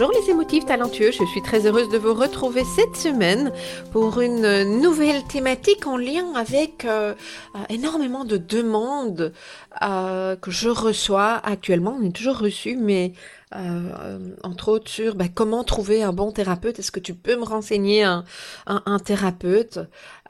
Bonjour les émotifs talentueux, je suis très heureuse de vous retrouver cette semaine pour une nouvelle thématique en lien avec euh, euh, énormément de demandes euh, que je reçois actuellement. On est toujours reçu, mais euh, entre autres sur bah, comment trouver un bon thérapeute. Est-ce que tu peux me renseigner un, un, un thérapeute?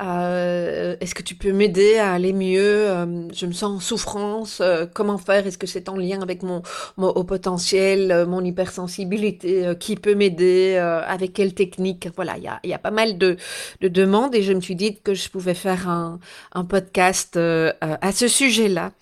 Euh, Est-ce que tu peux m'aider à aller mieux? Euh, Je me sens en souffrance. Euh, comment faire? Est-ce que c'est en lien avec mon, mon haut potentiel, mon hypersensibilité? Qui peut m'aider? Avec quelle technique? Voilà, il y a, y a, pas mal de, de, demandes et je me suis dit que je pouvais faire un, un podcast à ce sujet-là.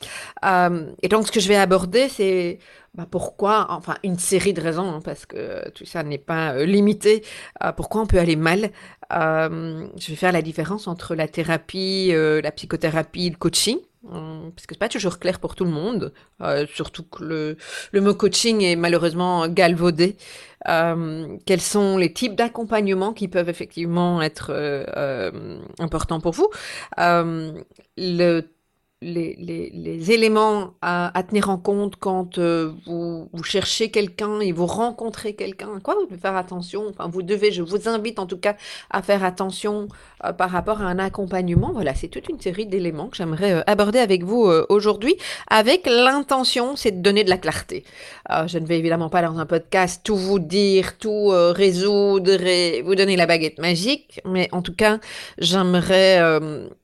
Et donc, ce que je vais aborder, c'est bah pourquoi, enfin une série de raisons, hein, parce que tout ça n'est pas euh, limité, euh, pourquoi on peut aller mal. Euh, je vais faire la différence entre la thérapie, euh, la psychothérapie, le coaching, hum, parce que c'est pas toujours clair pour tout le monde, euh, surtout que le, le, mot coaching est malheureusement galvaudé. quels sont les types d'accompagnement qui peuvent effectivement être importants pour vous? Le les, les, éléments à, tenir en compte quand euh, vous, cherchez quelqu'un et vous rencontrez quelqu'un, quoi, vous devez faire attention? Enfin, vous devez, je vous invite en tout cas à faire attention euh, par rapport à un accompagnement. Voilà, c'est toute une série d'éléments que j'aimerais euh, aborder avec vous aujourd'hui, avec l'intention, c'est de donner de la clarté. je ne vais évidemment pas dans un podcast tout vous dire, tout résoudre et vous donner la baguette magique, mais en tout cas, j'aimerais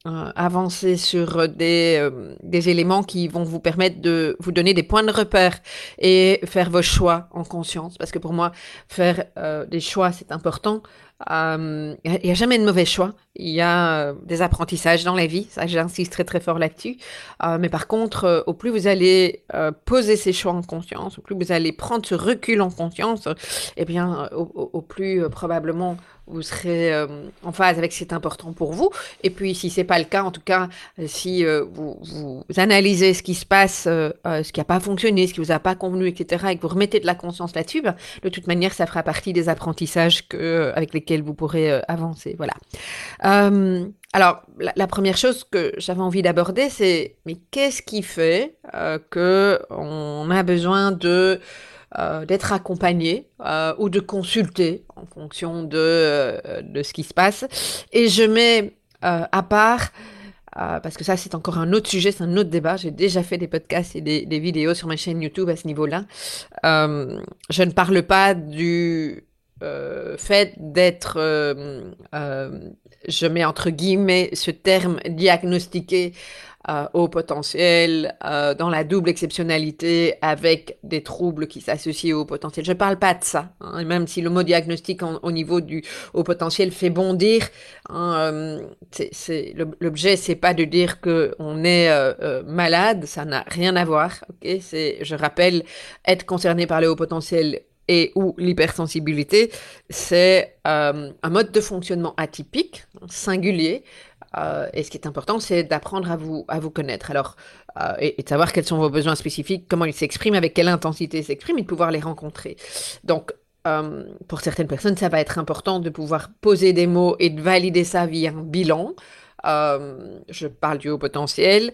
avancer sur des euh, des éléments qui vont vous permettre de vous donner des points de repère et faire vos choix en conscience. Parce que pour moi, faire euh, des choix, c'est important. Il euh, n'y a, jamais de mauvais choix. Il y a euh, des apprentissages dans la vie. Ça, j'insiste très très fort là-dessus. Mais par contre, au plus vous allez poser ces choix en conscience, au plus vous allez prendre ce recul en conscience, eh bien, au plus probablement vous serez euh, en phase avec ce qui est important pour vous. Et puis, si c'est pas le cas, en tout cas, si euh, vous, vous, analysez ce qui se passe, euh, ce qui n'a pas fonctionné, ce qui vous a pas convenu, etc., et que vous remettez de la conscience là-dessus, ben, de toute manière, ça fera partie des apprentissages que, avec lesquels vous pourrez avancer. Voilà. alors, la, la, première chose que j'avais envie d'aborder, c'est mais qu'est-ce qui fait que on a besoin de euh, d'être accompagné euh, ou de consulter en fonction de, euh, de ce qui se passe. Et je mets à part parce que ça, c'est encore un autre sujet, c'est un autre débat. J'ai déjà fait des podcasts et des, vidéos sur ma chaîne YouTube à ce niveau-là. Je ne parle pas du fait d'être, je mets entre guillemets ce terme diagnostiqué euh, au potentiel, euh, dans la double exceptionnalité avec des troubles qui s'associent au potentiel. Je ne parle pas de ça, hein, même si le mot diagnostic au niveau du au potentiel fait bondir. Hein, euh, c'est, l'objet, c'est pas de dire que on est euh, malade, ça n'a rien à voir. Ok, je rappelle, être concerné par le haut potentiel et ou l'hypersensibilité, c'est euh, un mode de fonctionnement atypique, singulier, euh, et ce qui est important, c'est d'apprendre à vous, à vous connaître. Alors, euh, et, et, de savoir quels sont vos besoins spécifiques, comment ils s'expriment, avec quelle intensité ils s'expriment, et de pouvoir les rencontrer. Donc, pour certaines personnes, ça va être important de pouvoir poser des mots et de valider ça via un bilan. Je parle du haut potentiel.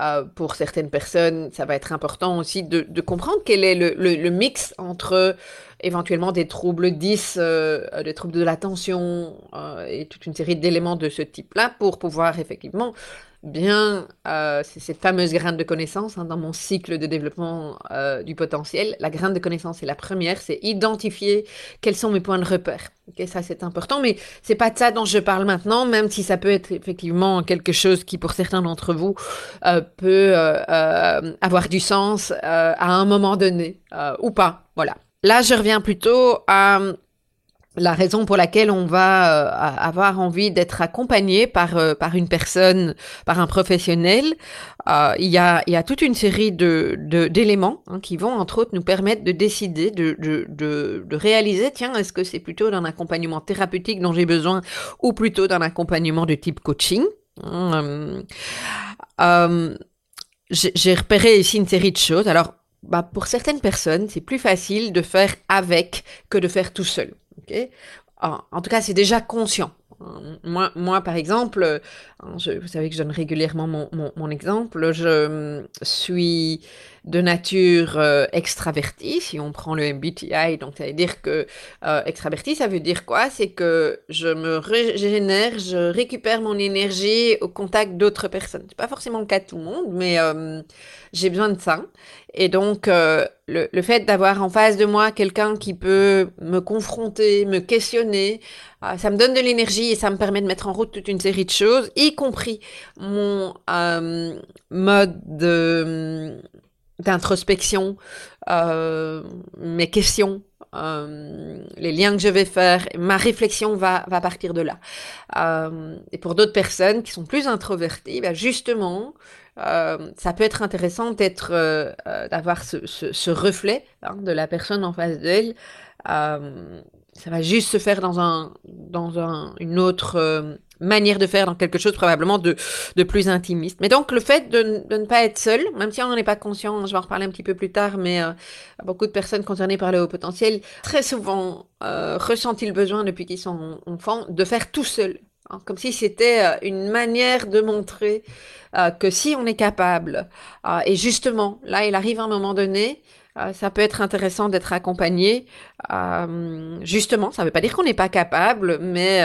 Euh, pour certaines personnes, ça va être important aussi de, comprendre quel est le, mix entre éventuellement des troubles 10, des troubles de l'attention et toute une série d'éléments de ce type-là pour pouvoir effectivement bien, euh, c'est cette fameuse graine de connaissance hein, dans mon cycle de développement euh, du potentiel. La graine de connaissance est la première, c'est identifier quels sont mes points de repère. ça c'est important, mais c'est pas de ça dont je parle maintenant, même si ça peut être effectivement quelque chose qui pour certains d'entre vous euh, peut avoir du sens à un moment donné ou pas. Voilà. Là, je reviens plutôt à la raison pour laquelle on va euh, avoir envie d'être accompagné par euh, par une personne, par un professionnel, euh, il y a il y a toute une série de d'éléments hein, qui vont entre autres nous permettre de décider de de de, de réaliser tiens est-ce que c'est plutôt d'un accompagnement thérapeutique dont j'ai besoin ou plutôt d'un accompagnement de type coaching? Hum, hum, j'ai repéré ici une série de choses. Alors bah, pour certaines personnes, c'est plus facile de faire avec que de faire tout seul. En, tout cas, c'est déjà conscient. Moi, moi, par exemple, euh, vous savez que je donne régulièrement mon, mon, exemple, je suis de nature euh, extravertie, si on prend le MBTI, donc ça veut dire que euh, extraverti, ça veut dire quoi? C'est que je me régénère, je récupère mon énergie au contact d'autres personnes. C'est pas forcément le cas de tout le monde, mais j'ai besoin de ça. Et donc, euh, le, le, fait d'avoir en face de moi quelqu'un qui peut me confronter, me questionner, ça me donne de l'énergie et ça me permet de mettre en route toute une série de choses, y compris mon euh, mode d'introspection, mes questions, les liens que je vais faire, ma réflexion va, va partir de là. et pour d'autres personnes qui sont plus introverties, ben justement, euh, ça peut être intéressant d'être, euh, euh, d'avoir ce, ce, ce reflet hein, de la personne en face d'elle. Ça va juste se faire dans un, dans un, une autre manière de faire, dans quelque chose probablement de, de plus intimiste. Mais donc le fait de, de ne pas être seul, même si on n'en est pas conscient, je vais en reparler un petit peu plus tard, mais beaucoup de personnes concernées par le haut potentiel, très souvent ressentent le besoin depuis qu'ils sont enfants de faire tout seul. Hein, comme si c'était une manière de montrer euh, que si on est capable, euh, et justement, là, il arrive un moment donné, euh, ça peut être intéressant d'être accompagné. justement, ça ne veut pas dire qu'on n'est pas capable, mais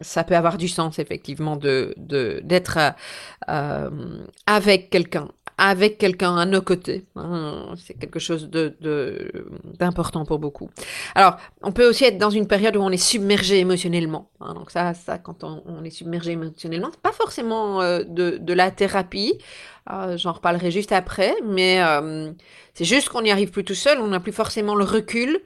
ça peut avoir du sens effectivement de d'être avec quelqu'un avec quelqu'un à nos côtés. Hein, c'est quelque chose d'important pour beaucoup. Alors, on peut aussi être dans une période où on est submergé émotionnellement. Hein, donc ça, ça, quand on, est submergé émotionnellement, pas forcément euh, de, la thérapie. Euh, j'en reparlerai juste après, mais euh, c'est juste qu'on n'y arrive plus tout seul. On n'a plus forcément le recul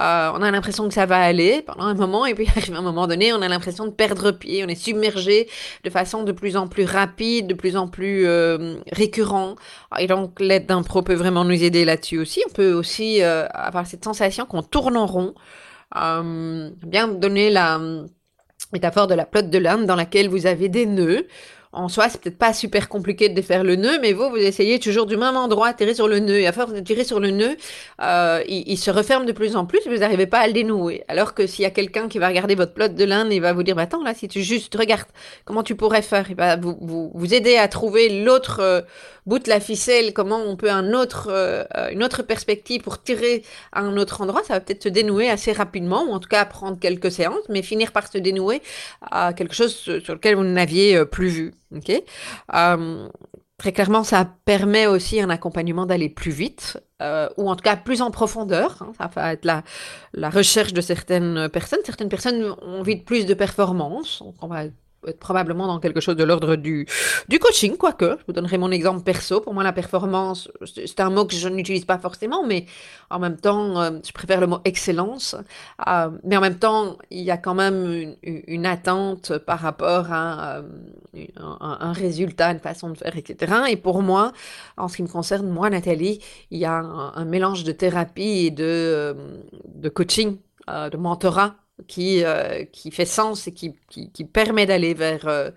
euh, on a l'impression que ça va aller pendant un moment, et puis à un moment donné, on a l'impression de perdre pied. On est submergé de façon de plus en plus rapide, de plus en plus euh, récurrent. Et donc, l'aide d'un pro peut vraiment nous aider là-dessus aussi. On peut aussi avoir cette sensation qu'on tourne en rond. bien donner la métaphore de la pelote de l'Inde dans laquelle vous avez des nœuds en soi, c'est peut-être pas super compliqué de défaire le nœud, mais vous, vous essayez toujours du même endroit, tirer sur le nœud, et à force de tirer sur le nœud, euh, il, se referme de plus en plus, et vous n'arrivez pas à le dénouer. Alors que s'il y a quelqu'un qui va regarder votre plot de l'Inde et va vous dire, bah, attends, là, si tu juste regardes comment tu pourrais faire, et bah, vous, vous, vous aider à trouver l'autre euh, bout de la ficelle, comment on peut un autre, euh, une autre perspective pour tirer à un autre endroit, ça va peut-être se dénouer assez rapidement, ou en tout cas prendre quelques séances, mais finir par se dénouer à quelque chose sur lequel vous n'aviez euh, plus vu. Très clairement, ça permet aussi un accompagnement d'aller plus vite, euh, ou en tout cas plus en profondeur. Hein. ça va être la, la recherche de certaines personnes. Certaines personnes ont envie de plus de performance. Probablement dans quelque chose de l'ordre du, du coaching, quoique. Je vous donnerai mon exemple perso. Pour moi, la performance, c'est un mot que je n'utilise pas forcément, mais en même temps, euh, je préfère le mot excellence. Euh, mais en même temps, il y a quand même une, attente par rapport à euh, un, un, résultat, une façon de faire, etc. Et pour moi, en ce qui me concerne, moi, Nathalie, il y a un, un mélange de thérapie et de, de coaching, de mentorat qui, euh, qui fait sens et qui, qui, permet d'aller vers, euh,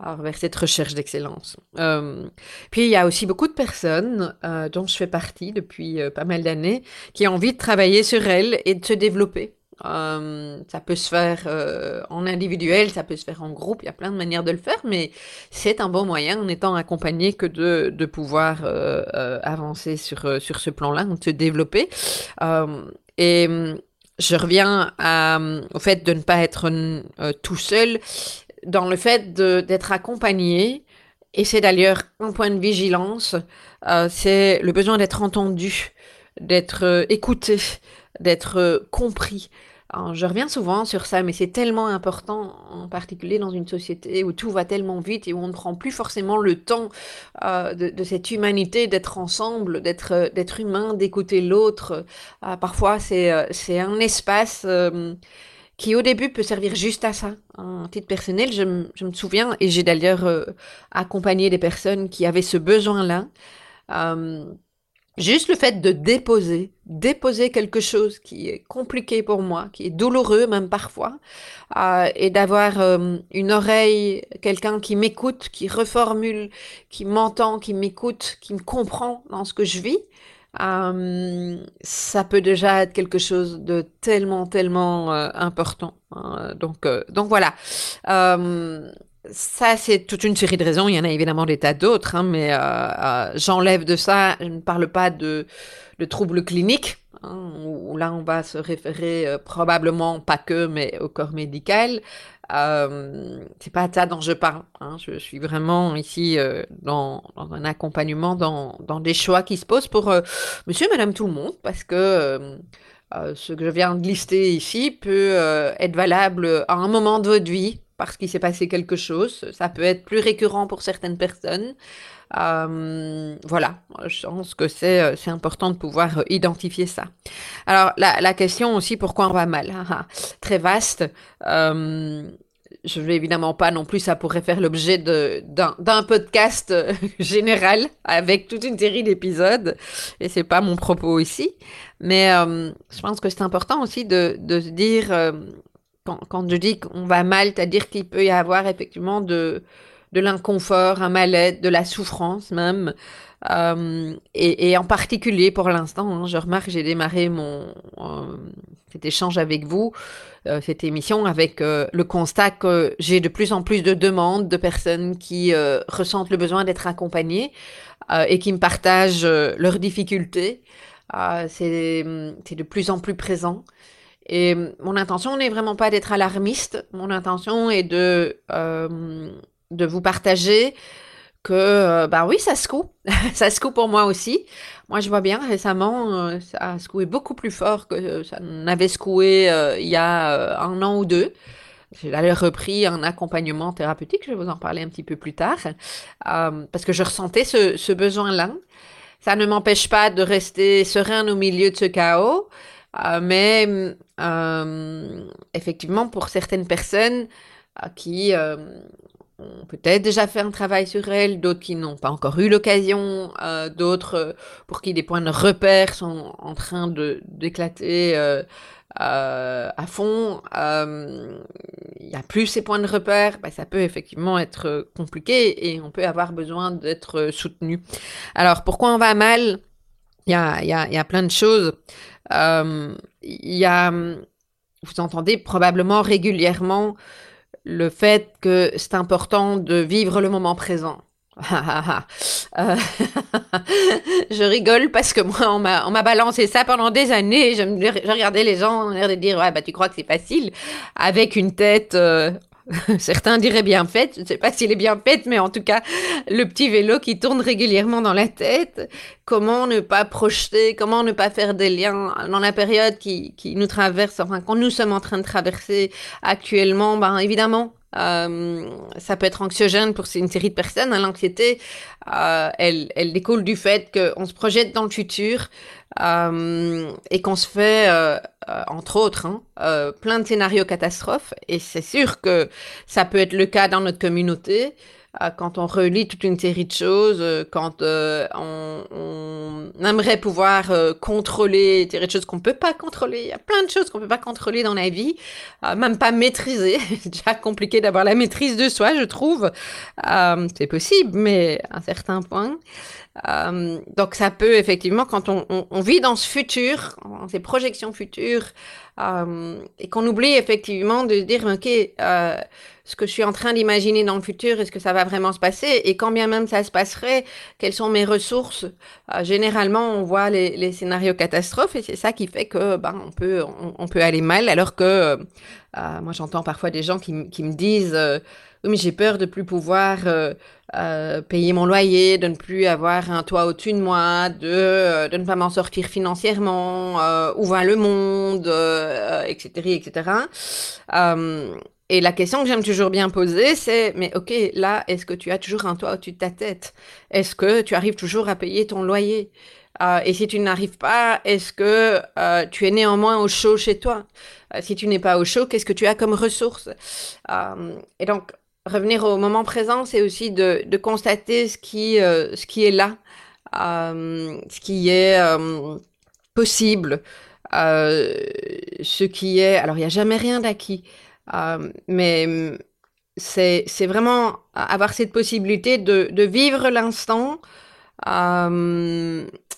vers cette recherche d'excellence. Euh, puis il y a aussi beaucoup de personnes dont je fais partie depuis pas mal d'années qui ont envie de travailler sur elles et de se développer. Ça peut se faire en individuel, ça peut se faire en groupe, il y a plein de manières de le faire, mais c'est un bon moyen en étant accompagné que de, de pouvoir avancer sur, sur ce plan-là, de se développer. et je reviens au fait de ne pas être tout seul, dans le fait d'être accompagné, et c'est d'ailleurs un point de vigilance, c'est le besoin d'être entendu, d'être écouté, d'être compris je reviens souvent sur ça, mais c'est tellement important, en particulier dans une société où tout va tellement vite et où on ne prend plus forcément le temps euh, de, cette humanité, d'être ensemble, d'être euh, humain, d'écouter l'autre. Euh, parfois, c'est un espace qui au début peut servir juste à ça. En titre personnel, je me souviens, et j'ai d'ailleurs accompagné des personnes qui avaient ce besoin-là. Juste le fait de déposer, déposer quelque chose qui est compliqué pour moi, qui est douloureux même parfois, euh, et d'avoir euh, une oreille, quelqu'un qui m'écoute, qui reformule, qui m'entend, qui m'écoute, qui me comprend dans ce que je vis, euh, ça peut déjà être quelque chose de tellement, tellement important. Hein. donc, donc voilà ça, c'est toute une série de raisons. Il y en a évidemment des tas d'autres, hein, mais euh, euh, j'enlève de ça. Je ne parle pas de, de troubles cliniques, hein, où, là, on va se référer euh, probablement, pas que, mais au corps médical. C'est pas ça dont je parle. Hein. Je suis vraiment ici dans, dans, un accompagnement, dans, dans, des choix qui se posent pour monsieur madame tout le monde, parce que ce que je viens de lister ici peut être valable à un moment de votre vie, parce qu'il s'est passé quelque chose. Ça peut être plus récurrent pour certaines personnes. Euh, voilà, je pense que c'est euh, important de pouvoir euh, identifier ça. Alors la, question aussi pourquoi on va mal, hein, hein, très vaste. Euh, je vais évidemment pas non plus, ça pourrait faire l'objet d'un podcast général avec toute une série d'épisodes, et c'est pas mon propos ici. Mais je pense que c'est important aussi de, de se dire quand, je dis qu'on va mal, c'est-à-dire qu'il peut y avoir effectivement de, de l'inconfort, un mal-être, de la souffrance même. Euh, et, en particulier pour l'instant, hein, je remarque, j'ai démarré mon euh, cet échange avec vous, euh, cette émission, avec le constat que j'ai de plus en plus de demandes de personnes qui ressentent le besoin d'être accompagnées et qui me partagent leurs difficultés. c'est de plus en plus présent. Et mon intention n'est vraiment pas d'être alarmiste. Mon intention est de, euh, de vous partager que, euh, bah oui, ça secoue. ça secoue pour moi aussi. Moi, je vois bien récemment, euh, ça a secoué beaucoup plus fort que ça n'avait secoué euh, il y a un an ou deux. J'ai d'ailleurs repris un accompagnement thérapeutique, je vais vous en parler un petit peu plus tard, parce que je ressentais ce, ce besoin-là. Ça ne m'empêche pas de rester serein au milieu de ce chaos, euh, mais euh, effectivement, pour certaines personnes euh, qui ont peut-être déjà fait un travail sur elles, d'autres qui n'ont pas encore eu l'occasion, d'autres pour qui des points de repère sont en train de d'éclater à fond, il n'y a plus ces points de repère, bah, ça peut effectivement être compliqué et on peut avoir besoin d'être soutenu. Alors pourquoi on va mal? Il y, a, y a plein de choses. Euh, il y a, vous entendez probablement régulièrement le fait que c'est important de vivre le moment présent. Euh, je rigole parce que moi, on m'a balancé ça pendant des années. Je, regardais les gens, on l'air de dire, ouais, bah, tu crois que c'est facile, avec une tête euh, Certains diraient bien faite, je ne sais pas s'il est bien faite, mais en tout cas, le petit vélo qui tourne régulièrement dans la tête, comment ne pas projeter, comment ne pas faire des liens dans la période qui, qui nous traverse, enfin, quand nous sommes en train de traverser actuellement, ben, évidemment, euh, ça peut être anxiogène pour une série de personnes. Hein. L'anxiété, euh, elle, elle découle du fait qu'on se projette dans le futur et qu'on se fait, euh, euh, entre autres, hein, euh, plein de scénarios catastrophes. Et c'est sûr que ça peut être le cas dans notre communauté. Euh, quand on relit toute une série de choses, euh, quand euh, on, aimerait pouvoir contrôler des choses qu'on peut pas contrôler. Il y a plein de choses qu'on peut pas contrôler dans la vie, même pas maîtriser. C'est déjà compliqué d'avoir la maîtrise de soi, je trouve. c'est possible, mais à un certain point. donc ça peut effectivement, quand on, vit dans ce futur, dans ces projections futures, Euh, et qu'on oublie effectivement de dire, OK, euh, ce que je suis en train d'imaginer dans le futur, est-ce que ça va vraiment se passer Et quand bien même ça se passerait, quelles sont mes ressources euh, Généralement, on voit les, scénarios catastrophes et c'est ça qui fait que ben, on, peut, on, peut aller mal. Alors que moi, j'entends parfois des gens qui, qui me disent oui, mais j'ai peur de plus pouvoir euh, euh, payer mon loyer, de ne plus avoir un toit au-dessus de moi, de, euh, de ne pas m'en sortir financièrement, euh, où va le monde, etc., etc. et la question que j'aime toujours bien poser, c'est, mais ok, là, est-ce que tu as toujours un toit au-dessus de ta tête? Est-ce que tu arrives toujours à payer ton loyer? Euh, et si tu n'arrives pas, est-ce que euh, tu es néanmoins au chaud chez toi? Euh, Si tu n'es pas au chaud, qu'est-ce que tu as comme ressources Et donc, revenir au moment présent, c'est aussi de, de, constater ce qui, ce qui est là, ce qui est possible, ce qui est... Alors, il n'y a jamais rien d'acquis, mais c'est vraiment avoir cette possibilité de, de vivre l'instant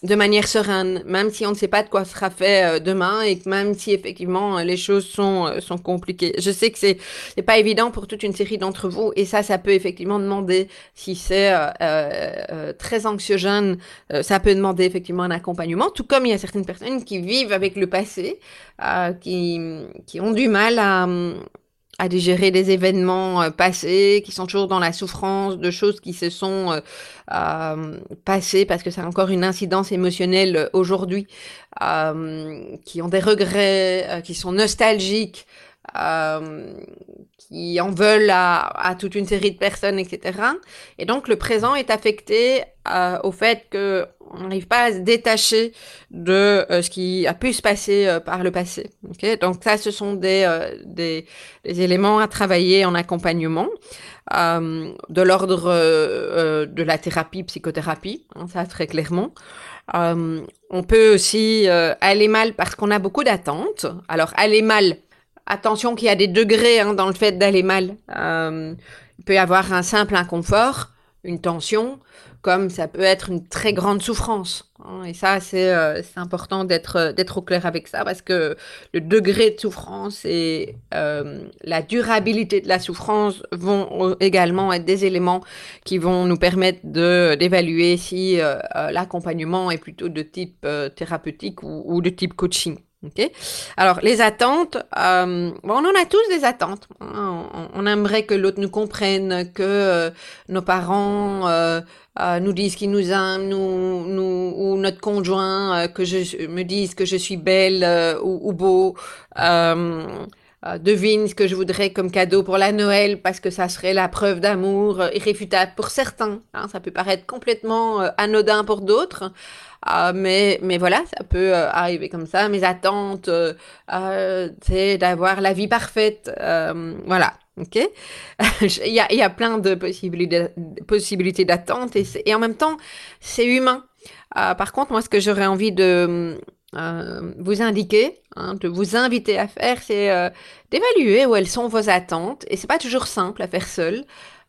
de manière sereine, même si on ne sait pas de quoi sera fait euh, demain et que même si effectivement euh, les choses sont euh, sont compliquées. Je sais que c'est c'est pas évident pour toute une série d'entre vous et ça ça peut effectivement demander si c'est euh, très anxiogène, ça peut demander effectivement un accompagnement. Tout comme il y a certaines personnes qui vivent avec le passé, qui qui ont du mal à à digérer des événements euh, passés, qui sont toujours dans la souffrance de choses qui se sont euh, euh passées parce que c'est encore une incidence émotionnelle euh, aujourd'hui, qui ont des regrets, qui sont nostalgiques, qui en veulent à, toute une série de personnes, etc. Et donc le présent est affecté euh, au fait que on n'arrive pas à se détacher de euh, ce qui a pu se passer euh, par le passé. Donc ça, ce sont des, éléments à travailler en accompagnement, de l'ordre de la thérapie, psychothérapie, hein, ça très clairement. on peut aussi aller mal parce qu'on a beaucoup d'attentes. Alors aller mal attention qu'il y a des degrés hein, dans le fait d'aller mal. Euh, il peut y avoir un simple inconfort, une tension, comme ça peut être une très grande souffrance. Hein. et ça, c'est euh, important d'être euh, d'être au clair avec ça, parce que le degré de souffrance et la durabilité de la souffrance vont également être des éléments qui vont nous permettre d'évaluer si l'accompagnement est plutôt de type thérapeutique ou de type coaching. Alors les attentes, euh, on en a tous des attentes. On, on aimerait que l'autre nous comprenne, que euh, nos parents euh, nous disent qu'ils nous aiment, nous, ou notre conjoint que je me dise que je suis belle ou, ou, beau. devine ce que je voudrais comme cadeau pour la Noël parce que ça serait la preuve d'amour irréfutable pour certains. Hein, ça peut paraître complètement anodin pour d'autres. Euh, mais, mais voilà, ça peut euh, arriver comme ça. Mes attentes, euh, euh c'est d'avoir la vie parfaite. voilà. Ok, il, y a, y a plein de possibilités, d'attente et, et, en même temps, c'est humain. par contre, moi, ce que j'aurais envie de vous indiquer, hein, de vous inviter à faire, c'est d'évaluer où elles sont vos attentes. Et c'est pas toujours simple à faire seul.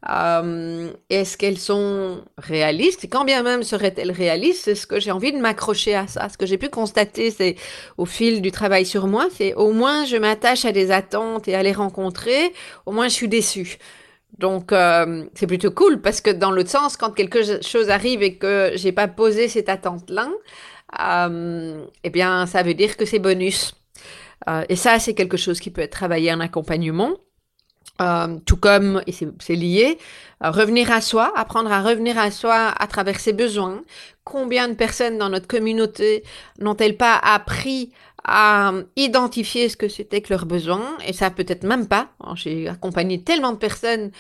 Euh, Est-ce qu'elles sont réalistes? Et quand bien même seraient-elles réalistes, c'est ce que j'ai envie de m'accrocher à ça. Ce que j'ai pu constater, c'est au fil du travail sur moi, c'est au moins je m'attache à des attentes et à les rencontrer, au moins je suis déçue. Donc euh, c'est plutôt cool parce que dans l'autre sens, quand quelque chose arrive et que j'ai pas posé cette attente-là, euh, eh bien ça veut dire que c'est bonus. Et ça, c'est quelque chose qui peut être travaillé en accompagnement. Euh, tout comme, et c'est lié, euh, revenir à soi, apprendre à revenir à soi à travers ses besoins. Combien de personnes dans notre communauté n'ont-elles pas appris à identifier ce que c'était que leurs besoins? Et ça peut-être même pas. J'ai accompagné tellement de personnes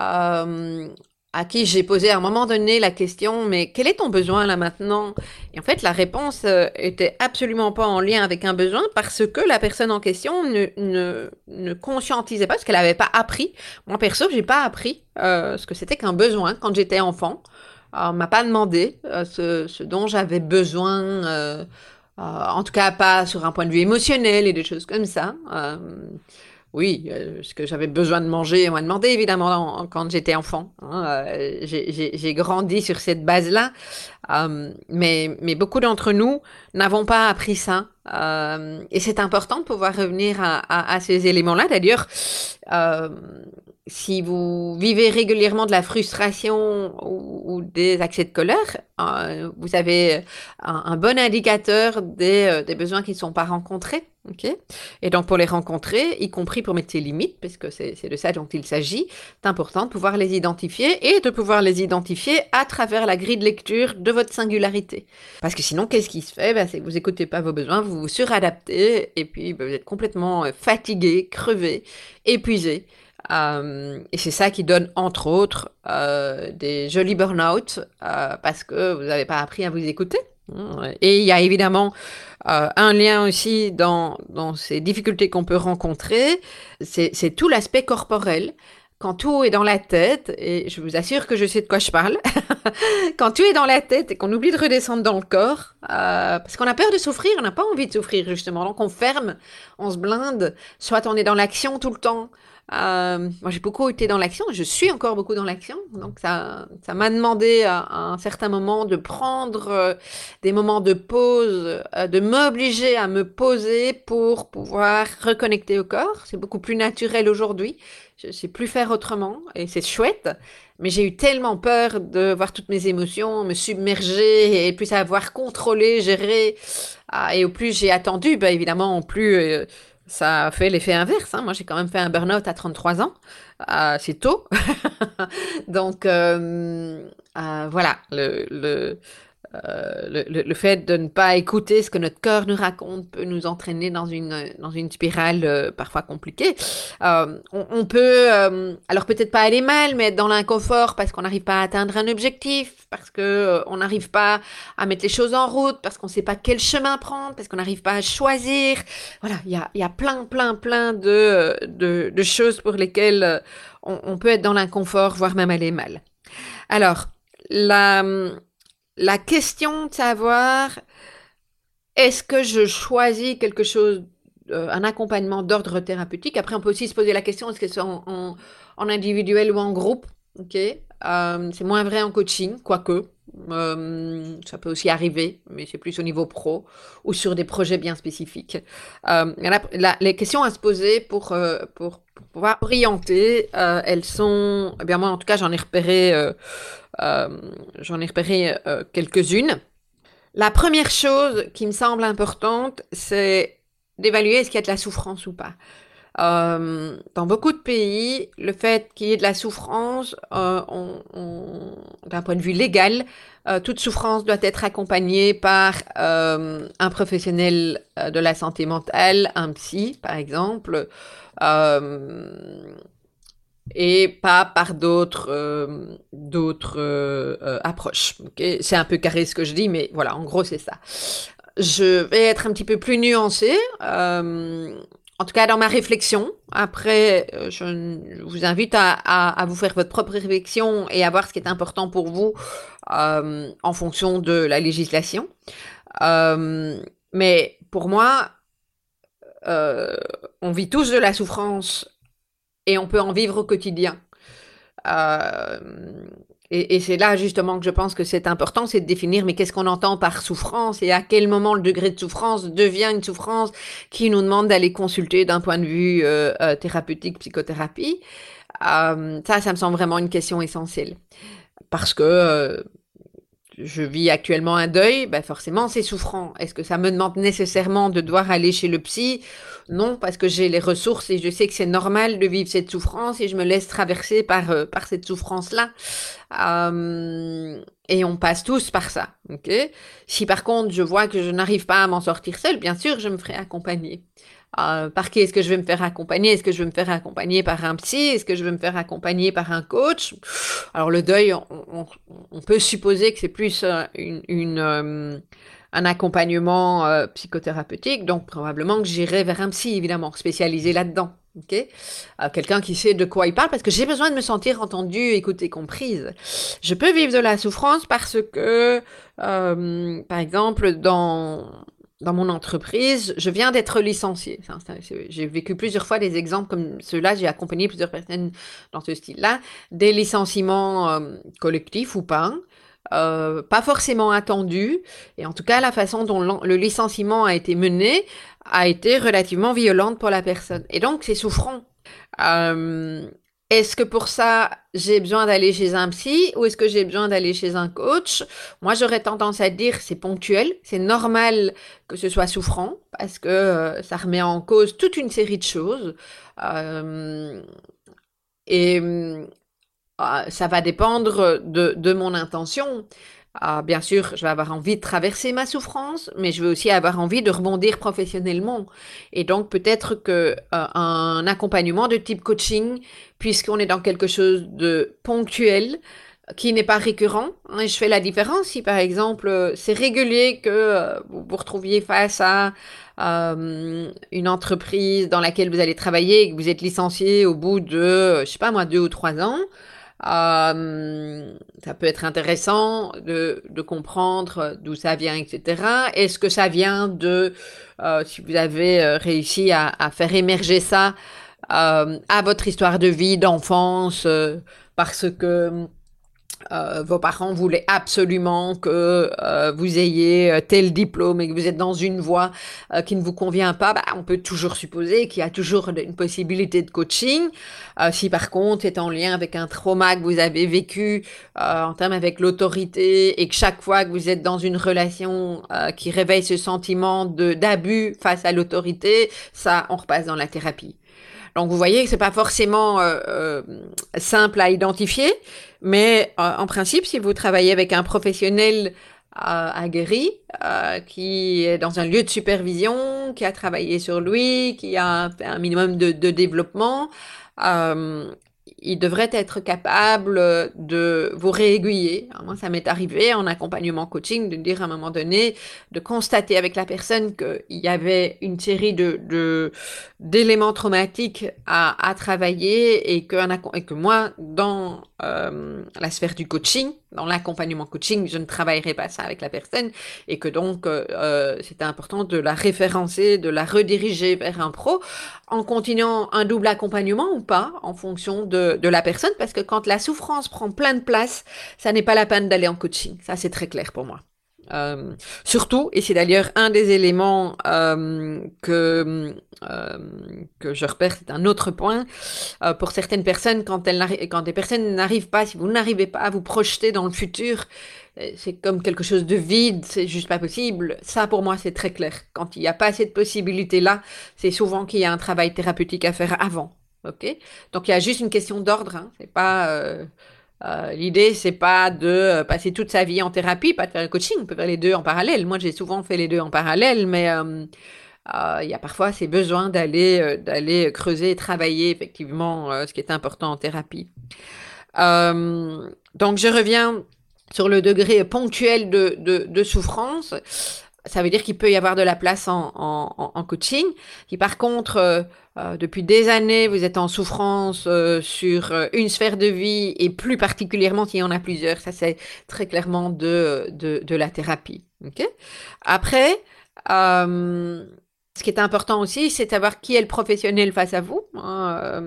euh, à qui j'ai posé à un moment donné la question, mais quel est ton besoin là maintenant? Et en fait, la réponse euh, était absolument pas en lien avec un besoin parce que la personne en question ne, conscientisait pas, parce qu'elle n'avait pas appris. Moi, perso, j'ai pas appris euh, ce que c'était qu'un besoin quand j'étais enfant. on m'a pas demandé euh, ce, dont j'avais besoin, euh, euh, en tout cas pas sur un point de vue émotionnel et des choses comme ça. Oui, euh, ce que j'avais besoin de manger, on m'a demandé évidemment quand j'étais enfant. Hein, euh, j'ai grandi sur cette base-là. Euh, mais, beaucoup d'entre nous n'avons pas appris ça. Euh, et c'est important de pouvoir revenir à, ces éléments-là. D'ailleurs, euh, si vous vivez régulièrement de la frustration ou, des accès de colère, vous avez un, bon indicateur des, des, besoins qui ne sont pas rencontrés. Okay et donc pour les rencontrer, y compris pour mettre ses limites, parce que c'est de ça dont il s'agit, c'est important de pouvoir les identifier et de pouvoir les identifier à travers la grille de lecture de votre singularité. Parce que sinon, qu'est-ce qui se fait? Ben, C'est que vous n'écoutez pas vos besoins, vous vous suradaptez, et puis ben, vous êtes complètement euh, fatigué, crevé, épuisé. Euh, et c'est ça qui donne, entre autres, euh, des jolis burn-out parce que vous n'avez pas appris à vous écouter. Et il y a évidemment un lien aussi dans ces difficultés qu'on peut rencontrer, c'est tout l'aspect corporel. Quand tout est dans la tête, et je vous assure que je sais de quoi je parle, quand tout est dans la tête et qu'on oublie de redescendre dans le corps, euh, parce qu'on a peur de souffrir, on n'a pas envie de souffrir justement, donc on ferme, on se blinde, soit on est dans l'action tout le temps, euh, moi, j'ai beaucoup été dans l'action, je suis encore beaucoup dans l'action, donc ça, ça m'a demandé à, un certain moment de prendre euh, des moments de pause, euh, de m'obliger à me poser pour pouvoir reconnecter au corps. C'est beaucoup plus naturel aujourd'hui. Je sais plus faire autrement et c'est chouette. Mais j'ai eu tellement peur de voir toutes mes émotions me submerger et plus savoir contrôler, gérer. Ah, et au plus j'ai attendu, bah, évidemment, au plus euh, ça a fait l'effet inverse. Hein. Moi, j'ai quand même fait un burn-out à 33 ans. Euh, c'est tôt. Donc, euh, euh, voilà, le, le, euh, le, le, fait de ne pas écouter ce que notre corps nous raconte peut nous entraîner dans une, dans une spirale euh, parfois compliquée. Euh, on, on, peut, euh, alors peut-être pas aller mal, mais être dans l'inconfort parce qu'on n'arrive pas à atteindre un objectif, parce que euh, on n'arrive pas à mettre les choses en route, parce qu'on ne sait pas quel chemin prendre, parce qu'on n'arrive pas à choisir. Voilà, il y a, y a plein, plein, plein de, de, de choses pour lesquelles on, on peut être dans l'inconfort, voire même aller mal. Alors, la la question de savoir est-ce que je choisis quelque chose, euh, un accompagnement d'ordre thérapeutique? Après, on peut aussi se poser la question est-ce que c'est en, individuel ou en groupe? Ok, euh, c'est moins vrai en coaching, quoique. Euh, ça peut aussi arriver, mais c'est plus au niveau pro ou sur des projets bien spécifiques. Euh, la, la, les questions à se poser pour, euh, pour, pouvoir orienter, elles sont, eh bien moi en tout cas j'en ai repéré, j'en ai repéré quelques-unes. La première chose qui me semble importante, c'est d'évaluer est-ce qu'il y a de la souffrance ou pas. Euh, dans beaucoup de pays, le fait qu'il y ait de la souffrance, euh, d'un point de vue légal, euh, toute souffrance doit être accompagnée par un professionnel de la santé mentale, un psy par exemple, et pas par d'autres approches. C'est un peu carré ce que je dis, mais voilà, en gros c'est ça. Je vais être un petit peu plus nuancée. En tout cas dans ma réflexion. Après, euh, je vous invite à, vous faire votre propre réflexion et à voir ce qui est important pour vous euh, en fonction de la législation. Euh, mais pour moi, on vit tous de la souffrance et on peut en vivre au quotidien. Euh, et, c'est là justement que je pense que c'est important, c'est de définir mais qu'est-ce qu'on entend par souffrance et à quel moment le degré de souffrance devient une souffrance qui nous demande d'aller consulter d'un point de vue euh, euh, thérapeutique, psychothérapie. Ça, ça me semble vraiment une question essentielle. Parce que je vis actuellement un deuil, ben forcément c'est souffrant. Est-ce que ça me demande nécessairement de devoir aller chez le psy? Non, parce que j'ai les ressources et je sais que c'est normal de vivre cette souffrance et je me laisse traverser par, euh, par cette souffrance-là. Euh, et on passe tous par ça. si par contre je vois que je n'arrive pas à m'en sortir seule, bien sûr, je me ferai accompagner. Euh, par qui est-ce que je vais me faire accompagner? Est-ce que je vais me faire accompagner par un psy? Est-ce que je vais me faire accompagner par un coach? Alors le deuil, on, peut supposer que c'est plus une, euh, un accompagnement euh, psychothérapeutique, donc probablement que j'irai vers un psy, évidemment, spécialisé là-dedans. ok? Euh, Quelqu'un qui sait de quoi il parle, parce que j'ai besoin de me sentir entendue, écoutée, comprise. Je peux vivre de la souffrance parce que, par exemple, dans dans mon entreprise, je viens d'être licenciée. J'ai vécu plusieurs fois des exemples comme ceux-là. J'ai accompagné plusieurs personnes dans ce style-là. Des licenciements euh, collectifs ou pas. pas forcément attendu, et en tout cas la façon dont le licenciement a été mené a été relativement violente pour la personne. Et donc c'est souffrant. Est-ce que pour ça, j'ai besoin d'aller chez un psy ou est-ce que j'ai besoin d'aller chez un coach? Moi, j'aurais tendance à dire c'est ponctuel, c'est normal que ce soit souffrant parce que euh, ça remet en cause toute une série de choses. Euh, et euh, ça va dépendre de mon intention. Ah, bien sûr, je vais avoir envie de traverser ma souffrance, mais je vais aussi avoir envie de rebondir professionnellement. Et donc peut-être que euh, un accompagnement de type coaching, puisqu'on est dans quelque chose de ponctuel, qui n'est pas récurrent. Hein, je fais la différence si par exemple c'est régulier que euh, vous vous retrouviez face à euh, une entreprise dans laquelle vous allez travailler et que vous êtes licencié au bout de, je sais pas moi, deux ou trois ans. Euh, ça peut être intéressant de, de comprendre d'où ça vient, etc. Est-ce que ça vient de, euh, si vous avez euh, réussi à, à, faire émerger ça euh, à votre histoire de vie, d'enfance, euh, parce que euh, vos parents voulaient absolument que euh, vous ayez euh, tel diplôme et que vous êtes dans une voie euh, qui ne vous convient pas, bah, on peut toujours supposer qu'il y a toujours une possibilité de coaching. Euh, si par contre c'est en lien avec un trauma que vous avez vécu en termes avec l'autorité et que chaque fois que vous êtes dans une relation qui réveille ce sentiment de d'abus face à l'autorité, ça on repasse dans la thérapie. Donc vous voyez que c'est pas forcément euh, euh, simple à identifier, mais euh, en principe, si vous travaillez avec un professionnel aguerri qui est dans un lieu de supervision, qui a travaillé sur lui, qui a un minimum de, de développement, il devrait être capable de vous réaiguiller. Moi, ça m'est arrivé en accompagnement coaching de dire à un moment donné, de constater avec la personne qu'il y avait une série de d'éléments traumatiques à, à travailler et que, et que moi, dans euh, la sphère du coaching, dans l'accompagnement coaching, je ne travaillerai pas ça avec la personne et que donc euh, euh c'était important de la référencer, de la rediriger vers un pro en continuant un double accompagnement ou pas en fonction de, de la personne parce que quand la souffrance prend plein de place, ça n'est pas la peine d'aller en coaching. Ça, c'est très clair pour moi. Euh, surtout, et c'est d'ailleurs un des éléments euh, que, euh, que je repère, c'est un autre point, pour certaines personnes, quand, elles quand des personnes n'arrivent pas, si vous n'arrivez pas à vous projeter dans le futur, c'est comme quelque chose de vide, c'est juste pas possible. Ça, pour moi, c'est très clair. Quand il n'y a pas cette possibilité-là, c'est souvent qu'il y a un travail thérapeutique à faire avant. Ok? Donc, il y a juste une question d'ordre, hein, c'est pas... Euh, L'idée, c'est pas de euh, passer toute sa vie en thérapie, pas de faire le coaching. On peut faire les deux en parallèle. Moi, j'ai souvent fait les deux en parallèle, mais euh, il y a parfois ces besoins d'aller d'aller creuser et travailler effectivement ce qui est important en thérapie. donc, je reviens sur le degré ponctuel de, de souffrance. Ça veut dire qu'il peut y avoir de la place en, coaching. Qui par contre euh, depuis des années, vous êtes en souffrance euh, sur euh, une sphère de vie et plus particulièrement s'il y en a plusieurs. Ça, c'est très clairement de, de, de, la thérapie. Okay Après, ce qui est important aussi, c'est de savoir qui est le professionnel face à vous. Hein.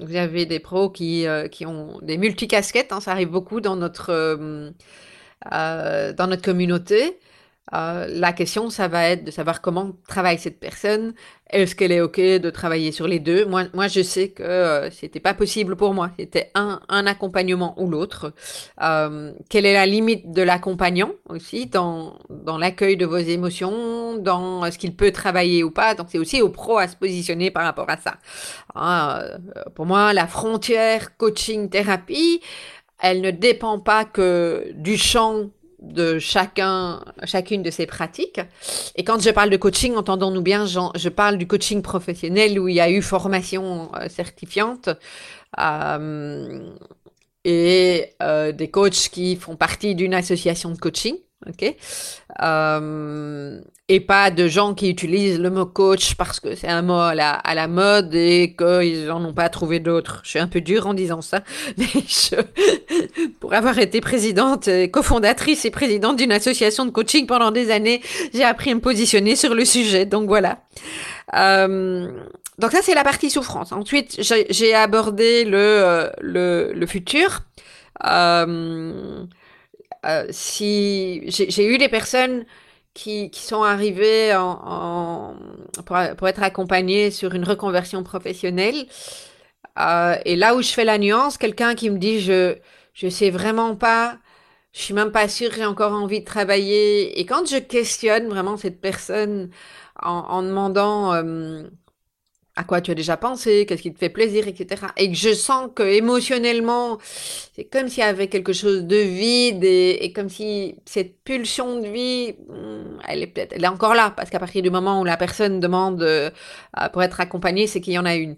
vous avez des pros qui, qui ont des multicasquettes. Hein, ça arrive beaucoup dans notre, dans notre communauté. Euh, la question, ça va être de savoir comment travaille cette personne. Est-ce qu'elle est OK de travailler sur les deux? Moi, moi, je sais que euh, c'était pas possible pour moi. C'était un, un accompagnement ou l'autre. Euh, quelle est la limite de l'accompagnant aussi dans, dans l'accueil de vos émotions, dans ce qu'il peut travailler ou pas? Donc, c'est aussi au pro à se positionner par rapport à ça. Ah, pour moi, la frontière coaching-thérapie, elle ne dépend pas que du champ de chacun, chacune de ces pratiques. Et quand je parle de coaching, entendons-nous bien, je, parle du coaching professionnel où il y a eu formation euh, certifiante euh, et euh, des coachs qui font partie d'une association de coaching ok euh, et pas de gens qui utilisent le mot coach parce que c'est un mot à la, à la mode et qu'ils n'en ont pas trouvé d'autres. Je suis un peu dure en disant ça, mais je, pour avoir été présidente, cofondatrice et présidente d'une association de coaching pendant des années, j'ai appris à me positionner sur le sujet. Donc voilà. Euh, donc ça c'est la partie souffrance. Ensuite j'ai abordé le, euh, le, le futur. Euh, euh, si j'ai eu des personnes qui, qui sont arrivées en, pour, pour, être accompagnées sur une reconversion professionnelle. Euh, et là où je fais la nuance, quelqu'un qui me dit je je sais vraiment pas, je suis même pas sûre, j'ai encore envie de travailler. Et quand je questionne vraiment cette personne en, en demandant euh, à quoi tu as déjà pensé, qu'est-ce qui te fait plaisir, etc. Et que je sens que émotionnellement, c'est comme s'il y avait quelque chose de vide et, comme si cette pulsion de vie, hmm, elle est peut-être, elle est encore là, parce qu'à partir du moment où la personne demande euh, pour être accompagnée, c'est qu'il y en a une.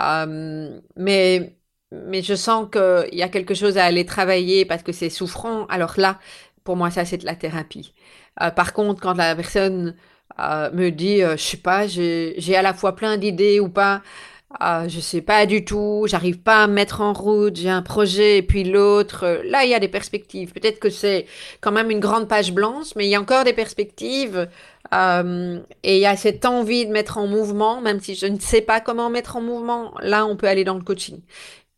Euh, mais mais je sens qu'il y a quelque chose à aller travailler parce que c'est souffrant. Alors là, pour moi, ça c'est de la thérapie. Euh, par contre, quand la personne euh, me dit, euh, je sais pas, j'ai à la fois plein d'idées ou pas, euh, je sais pas du tout, j'arrive pas à me mettre en route, j'ai un projet et puis l'autre. Euh, là, il y a des perspectives. Peut-être que c'est quand même une grande page blanche, mais il y a encore des perspectives. Euh, et il y a cette envie de mettre en mouvement, même si je ne sais pas comment mettre en mouvement. Là, on peut aller dans le coaching.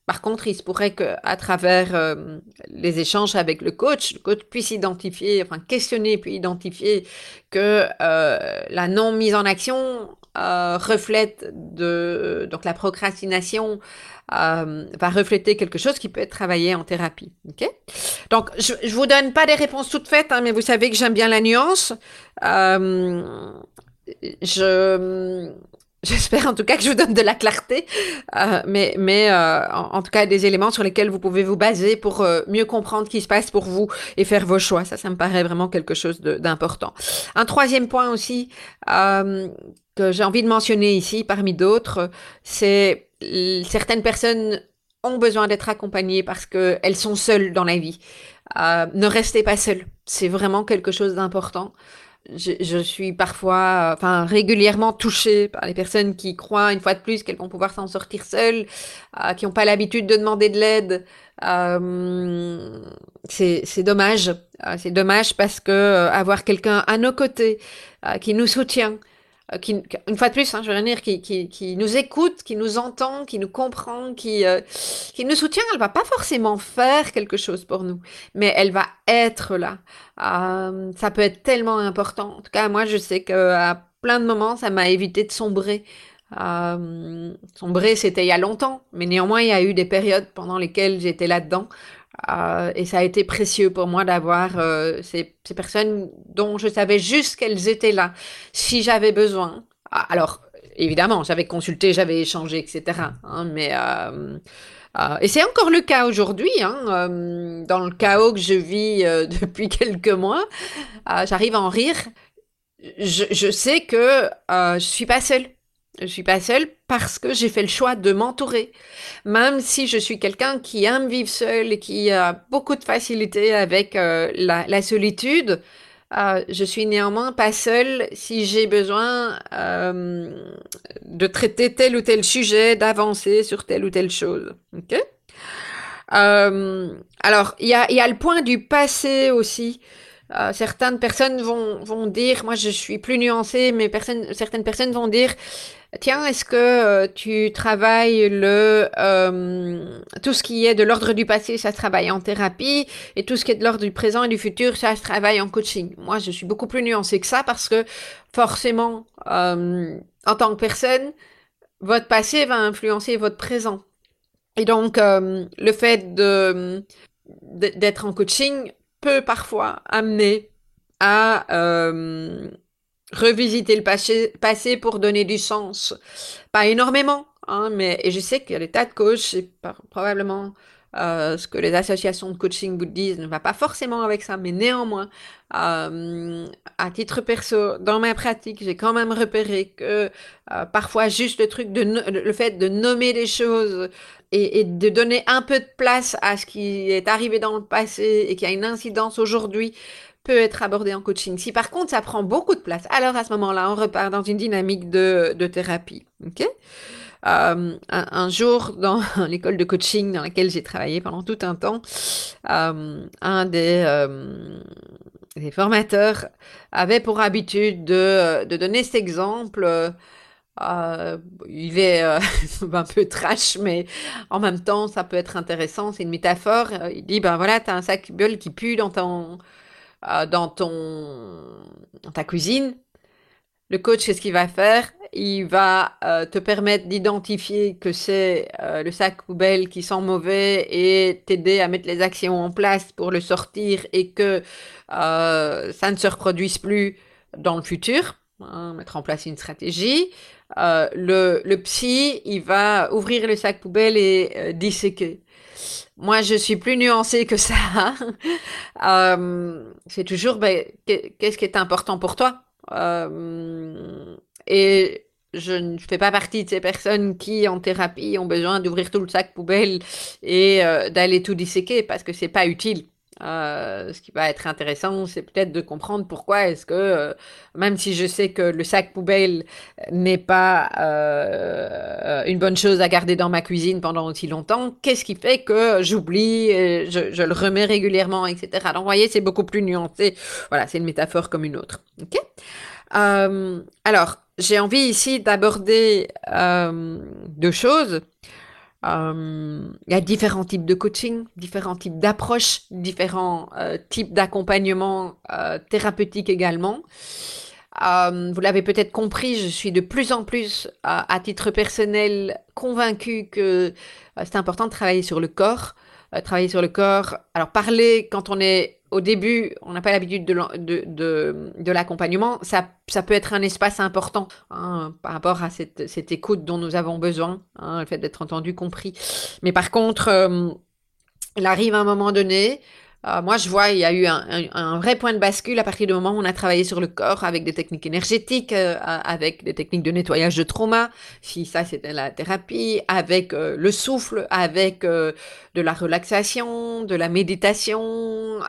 Par contre, il se pourrait qu'à travers euh, les échanges avec le coach, le coach puisse identifier, enfin questionner puis identifier que euh, la non mise en action euh, reflète de donc la procrastination euh, va refléter quelque chose qui peut être travaillé en thérapie. Ok? Donc je, je vous donne pas des réponses toutes faites, hein, mais vous savez que j'aime bien la nuance. Euh, je J'espère en tout cas que je vous donne de la clarté, euh, mais, mais euh, en, tout cas des éléments sur lesquels vous pouvez vous baser pour euh, mieux comprendre ce qui se passe pour vous et faire vos choix. Ça, ça me paraît vraiment quelque chose d'important. Un troisième point aussi que j'ai envie de mentionner ici, parmi d'autres, c'est certaines personnes ont besoin d'être accompagnées parce qu'elles sont seules dans la vie. Ne restez pas seules. C'est vraiment quelque chose d'important je, je, suis parfois, enfin régulièrement touchée par les personnes qui croient une fois de plus qu'elles vont pouvoir s'en sortir seules, euh, qui n'ont pas l'habitude de demander de l'aide. Euh, c'est dommage, euh, c'est dommage parce que euh, avoir quelqu'un à nos côtés euh, qui nous soutient, qui, une fois de plus, hein, je veux dire, qui, qui, qui, nous écoute, qui nous entend, qui nous comprend, qui, euh, qui nous soutient, elle va pas forcément faire quelque chose pour nous, mais elle va être là. Euh, ça peut être tellement important. En tout cas, moi, je sais que à plein de moments, ça m'a évité de sombrer. Euh, sombrer, c'était il y a longtemps, mais néanmoins, il y a eu des périodes pendant lesquelles j'étais là-dedans. Euh, et ça a été précieux pour moi d'avoir euh, ces, personnes dont je savais juste qu'elles étaient là si j'avais besoin. Ah, alors, évidemment, j'avais consulté, j'avais échangé, etc. Hein, mais euh, et c'est encore le cas aujourd'hui. Hein, dans le chaos que je vis depuis quelques mois, j'arrive à en rire. Je, je sais que je suis pas seule. Je suis pas seule parce que j'ai fait le choix de m'entourer. Même si je suis quelqu'un qui aime vivre seul et qui a beaucoup de facilité avec euh, la, solitude, euh, je suis néanmoins pas seule si j'ai besoin euh, de traiter tel ou tel sujet, d'avancer sur telle ou telle chose. Euh, alors, il y a le point du passé aussi. Euh, certaines personnes vont, dire, moi je suis plus nuancée, mais certaines personnes vont dire, tiens, est-ce que euh, tu travailles le euh, tout ce qui est de l'ordre du passé, ça se travaille en thérapie, et tout ce qui est de l'ordre du présent et du futur, ça se travaille en coaching? Moi, je suis beaucoup plus nuancée que ça parce que forcément, en tant que personne, votre passé va influencer votre présent. Et donc, le fait d'être en coaching parfois amener à euh, revisiter le passé, pour donner du sens. Pas énormément, hein, mais et je sais a des tas de coachs, c'est probablement euh, ce que les associations de coaching vous disent ne va pas forcément avec ça, mais néanmoins, euh, à titre perso, dans ma pratique, j'ai quand même repéré que parfois juste le truc de le fait de nommer des choses et, de donner un peu de place à ce qui est arrivé dans le passé et qui a une incidence aujourd'hui peut être abordé en coaching. Si par contre ça prend beaucoup de place, alors à ce moment-là, on repart dans une dynamique de, de thérapie. Ok? Euh, un, un, jour, dans l'école de coaching dans laquelle j'ai travaillé pendant tout un temps, euh, un des, euh, des, formateurs avait pour habitude de, de donner cet exemple. Euh, il est euh, un peu trash, mais en même temps, ça peut être intéressant. C'est une métaphore. Euh, il dit, ben voilà, tu as un sac Bull qui pue dans ton, dans ton, ta cuisine. Le coach, qu'est-ce qu'il va faire? Il va te permettre d'identifier que c'est le sac poubelle qui sent mauvais et t'aider à mettre les actions en place pour le sortir et que ça ne se reproduise plus dans le futur. Hein, mettre en place une stratégie. Euh, le, psy, il va ouvrir le sac poubelle et euh, disséquer. Moi, je suis plus nuancée que ça. euh, c'est toujours, ben, qu'est-ce qui est important pour toi? Et je ne fais pas partie de ces personnes qui, en thérapie, ont besoin d'ouvrir tout le sac poubelle et d'aller tout disséquer parce que c'est pas utile. Euh, ce qui va être intéressant, c'est peut-être de comprendre pourquoi est-ce que, euh, même si je sais que le sac poubelle n'est pas euh, une bonne chose à garder dans ma cuisine pendant aussi longtemps, qu'est-ce qui fait que j'oublie, je, je, le remets régulièrement, etc. Donc, vous voyez, c'est beaucoup plus nuancé. Voilà, c'est une métaphore comme une autre. Ok? Alors, j'ai envie ici d'aborder deux choses. Euh, il y a différents types de coaching, différents types d'approches, différents euh, types d'accompagnement euh, thérapeutique également. vous l'avez peut-être compris, je suis de plus en plus, à titre personnel, convaincue que c'est important de travailler sur le corps, travailler sur le corps. Alors parler quand on est au début, on n'a pas l'habitude de, l'accompagnement, ça, ça, peut être un espace important hein, par rapport à cette, cette, écoute dont nous avons besoin, hein, le fait d'être entendu, compris. Mais par contre, euh, il arrive à un moment donné euh, moi, je vois, il y a eu un, vrai point de bascule à partir du moment où on a travaillé sur le corps avec des techniques énergétiques, euh, avec des techniques de nettoyage de trauma, si ça c'était la thérapie, avec euh, le souffle, avec de la relaxation, de la méditation,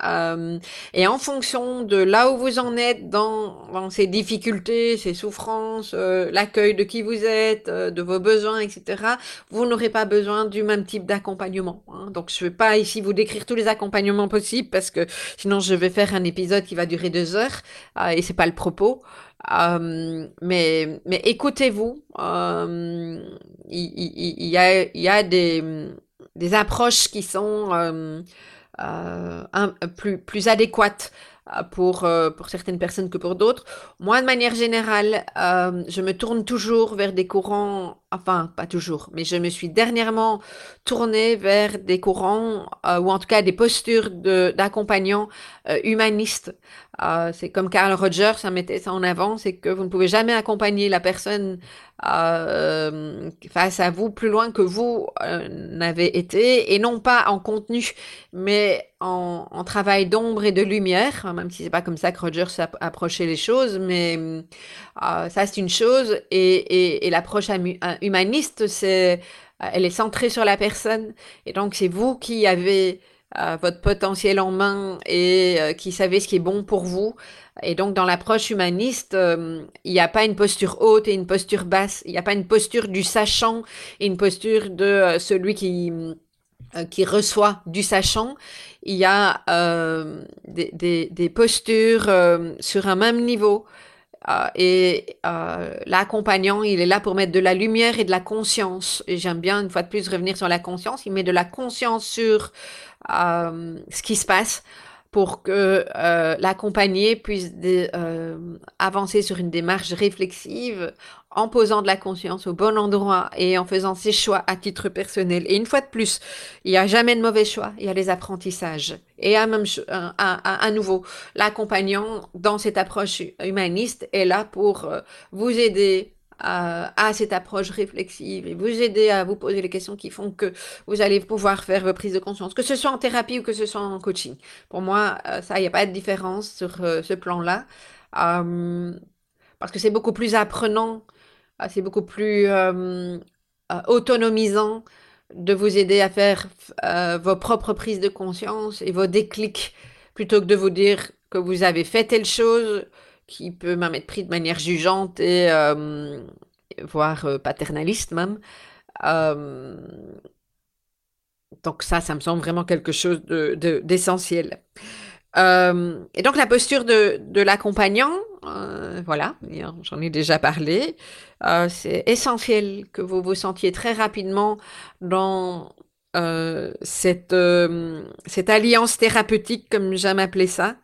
et en fonction de là où vous en êtes dans, ces difficultés, ces souffrances, l'accueil de qui vous êtes, de vos besoins, etc., vous n'aurez pas besoin du même type d'accompagnement. Hein. Donc, je ne vais pas ici vous décrire tous les accompagnements possibles parce que sinon je vais faire un épisode qui va durer deux heures euh, et c'est pas le propos. Euh, mais mais écoutez-vous, euh, il, y, a, il y a des, des approches qui sont un, plus, plus adéquates pour, pour certaines personnes que pour d'autres. Moi, de manière générale, je me tourne toujours vers des courants enfin pas toujours, mais je me suis dernièrement tournée vers des courants euh, ou en tout cas des postures d'accompagnants euh, humanistes. Euh, c'est comme Carl Rogers, ça mettait ça en avant, c'est que vous ne pouvez jamais accompagner la personne face à vous plus loin que vous n'avez été, et non pas en contenu, mais en, travail d'ombre et de lumière, même si c'est pas comme ça que Rogers approchait les choses, mais ça c'est une chose, et l'approche humaniste, c'est, euh, elle est centrée sur la personne. Et donc, c'est vous qui avez euh, votre potentiel en main et euh, qui savez ce qui est bon pour vous. Et donc, dans l'approche humaniste, il n'y a pas une posture haute et une posture basse. Il n'y a pas une posture du sachant et une posture de celui qui qui reçoit du sachant, il y a des, des, des, postures sur un même niveau euh, et euh, l'accompagnant, il est là pour mettre de la lumière et de la conscience. Et j'aime bien, une fois de plus, revenir sur la conscience. Il met de la conscience sur euh, ce qui se passe pour que l'accompagné puisse avancer sur une démarche réflexive en posant de la conscience au bon endroit et en faisant ses choix à titre personnel. Et une fois de plus, il n'y a jamais de mauvais choix, il y a les apprentissages. Et à, même, à, à nouveau, l'accompagnant dans cette approche humaniste est là pour euh, vous aider à, cette approche réflexive et vous aider à vous poser les questions qui font que vous allez pouvoir faire vos prises de conscience, que ce soit en thérapie ou que ce soit en coaching. Pour moi, euh, ça, il n'y a pas de différence sur euh, ce plan-là, euh, parce que c'est beaucoup plus apprenant, c'est beaucoup plus autonomisant de vous aider à faire vos propres prises de conscience et vos déclics, plutôt que de vous dire que vous avez fait telle chose, qui peut même être pris de manière jugeante et euh, voire euh, paternaliste même. Euh, donc ça, ça me semble vraiment quelque chose d'essentiel. De, Euh, et donc la posture de, l'accompagnant, voilà, j'en ai déjà parlé. c'est essentiel que vous vous sentiez très rapidement dans cette, cette alliance thérapeutique, comme j'aime appeler ça.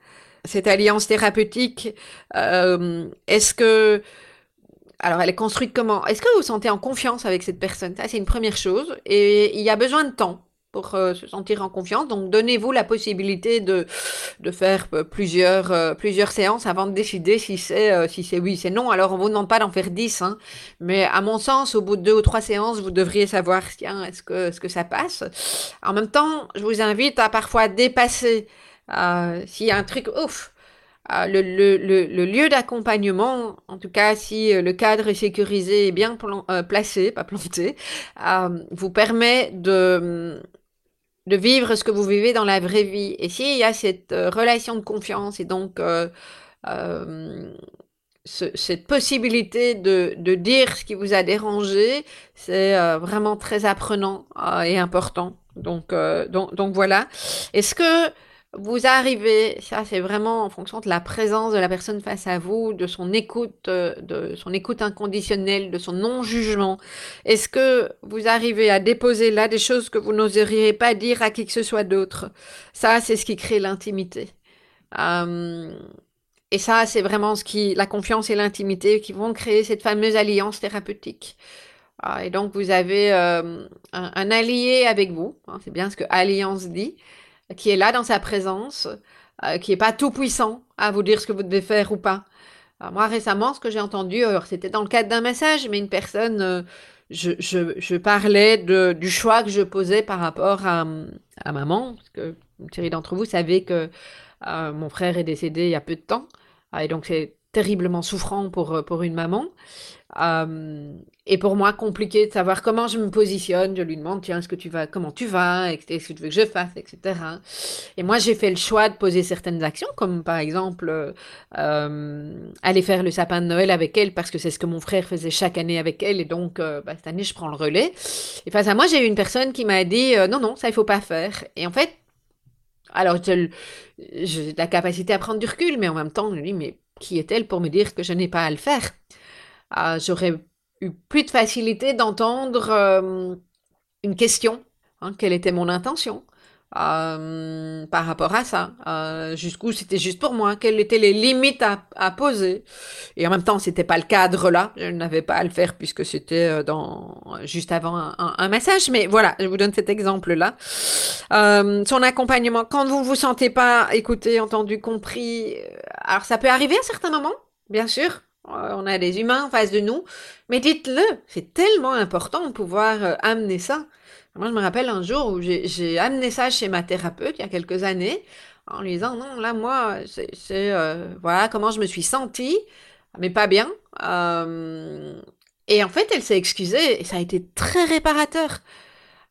Cette alliance thérapeutique, est-ce que alors, elle est construite comment? Est-ce que vous vous sentez en confiance avec cette personne? Ça, c'est une première chose. Et il y a besoin de temps pour euh, se sentir en confiance. Donc, donnez-vous la possibilité de, de faire euh, plusieurs, euh, plusieurs séances avant de décider si c'est si c'est oui, c'est non. Alors, on vous demande pas d'en faire dix. Hein. Mais à mon sens, au bout de deux ou trois séances, vous devriez savoir, tiens, est-ce que, est-ce que ça passe En même temps, je vous invite à parfois dépasser s'il y a un truc, ouf, le, le, le, lieu d'accompagnement, en tout cas si le cadre est sécurisé et bien placé, pas planté, vous permet de, de vivre ce que vous vivez dans la vraie vie. Et s'il y a cette relation de confiance et donc cette possibilité de, de, dire ce qui vous a dérangé, c'est vraiment très apprenant et important. Donc, donc, donc voilà. Est-ce que vous arrivez, ça c'est vraiment en fonction de la présence de la personne face à vous, de son écoute, euh, de son écoute inconditionnelle, de son non-jugement. Est-ce que vous arrivez à déposer là des choses que vous n'oseriez pas dire à qui que ce soit d'autre? Ça, c'est ce qui crée l'intimité. Euh, et ça, c'est vraiment ce qui, la confiance et l'intimité qui vont créer cette fameuse alliance thérapeutique. Ah, et donc, vous avez euh, un, allié avec vous. Hein, c'est bien ce que alliance dit qui est là dans sa présence, euh, qui n'est pas tout puissant à vous dire ce que vous devez faire ou pas. moi, récemment, ce que j'ai entendu, c'était dans le cadre d'un message, mais une personne, euh, je, parlais du choix que je posais par rapport à, maman, parce que une série d'entre vous savez que euh, mon frère est décédé il y a peu de temps, et donc c'est terriblement souffrant pour, pour une maman. Euh, et pour moi, compliqué de savoir comment je me positionne. Je lui demande, tiens, est-ce que tu vas, comment tu vas, est-ce que tu veux que je fasse, etc. Et moi, j'ai fait le choix de poser certaines actions, comme par exemple euh, aller faire le sapin de Noël avec elle, parce que c'est ce que mon frère faisait chaque année avec elle, et donc euh, bah, cette année, je prends le relais. Et face à moi, j'ai eu une personne qui m'a dit, non, non, ça, il faut pas faire. Et en fait, alors, j'ai la capacité à prendre du recul, mais en même temps, je lui dis, mais qui est-elle pour me dire que je n'ai pas à le faire? Ah, j'aurais eu plus de facilité d'entendre euh, une question. Hein, quelle était mon intention? Euh, par rapport à ça euh, Jusqu'où c'était juste pour moi Quelles étaient les limites à, poser Et en même temps, c'était pas le cadre là. Je n'avais pas à le faire puisque c'était dans juste avant un, un, message. Mais voilà, je vous donne cet exemple là. son accompagnement, quand vous vous sentez pas écouté, entendu, compris, alors ça peut arriver à certains moments, bien sûr. Euh, on a des humains en face de nous, mais dites-le, c'est tellement important de pouvoir euh, amener ça. Moi, je me rappelle un jour où j'ai amené ça chez ma thérapeute il y a quelques années, en lui disant non, là, moi, c'est euh, voilà comment je me suis sentie, mais pas bien. et en fait, elle s'est excusée et ça a été très réparateur.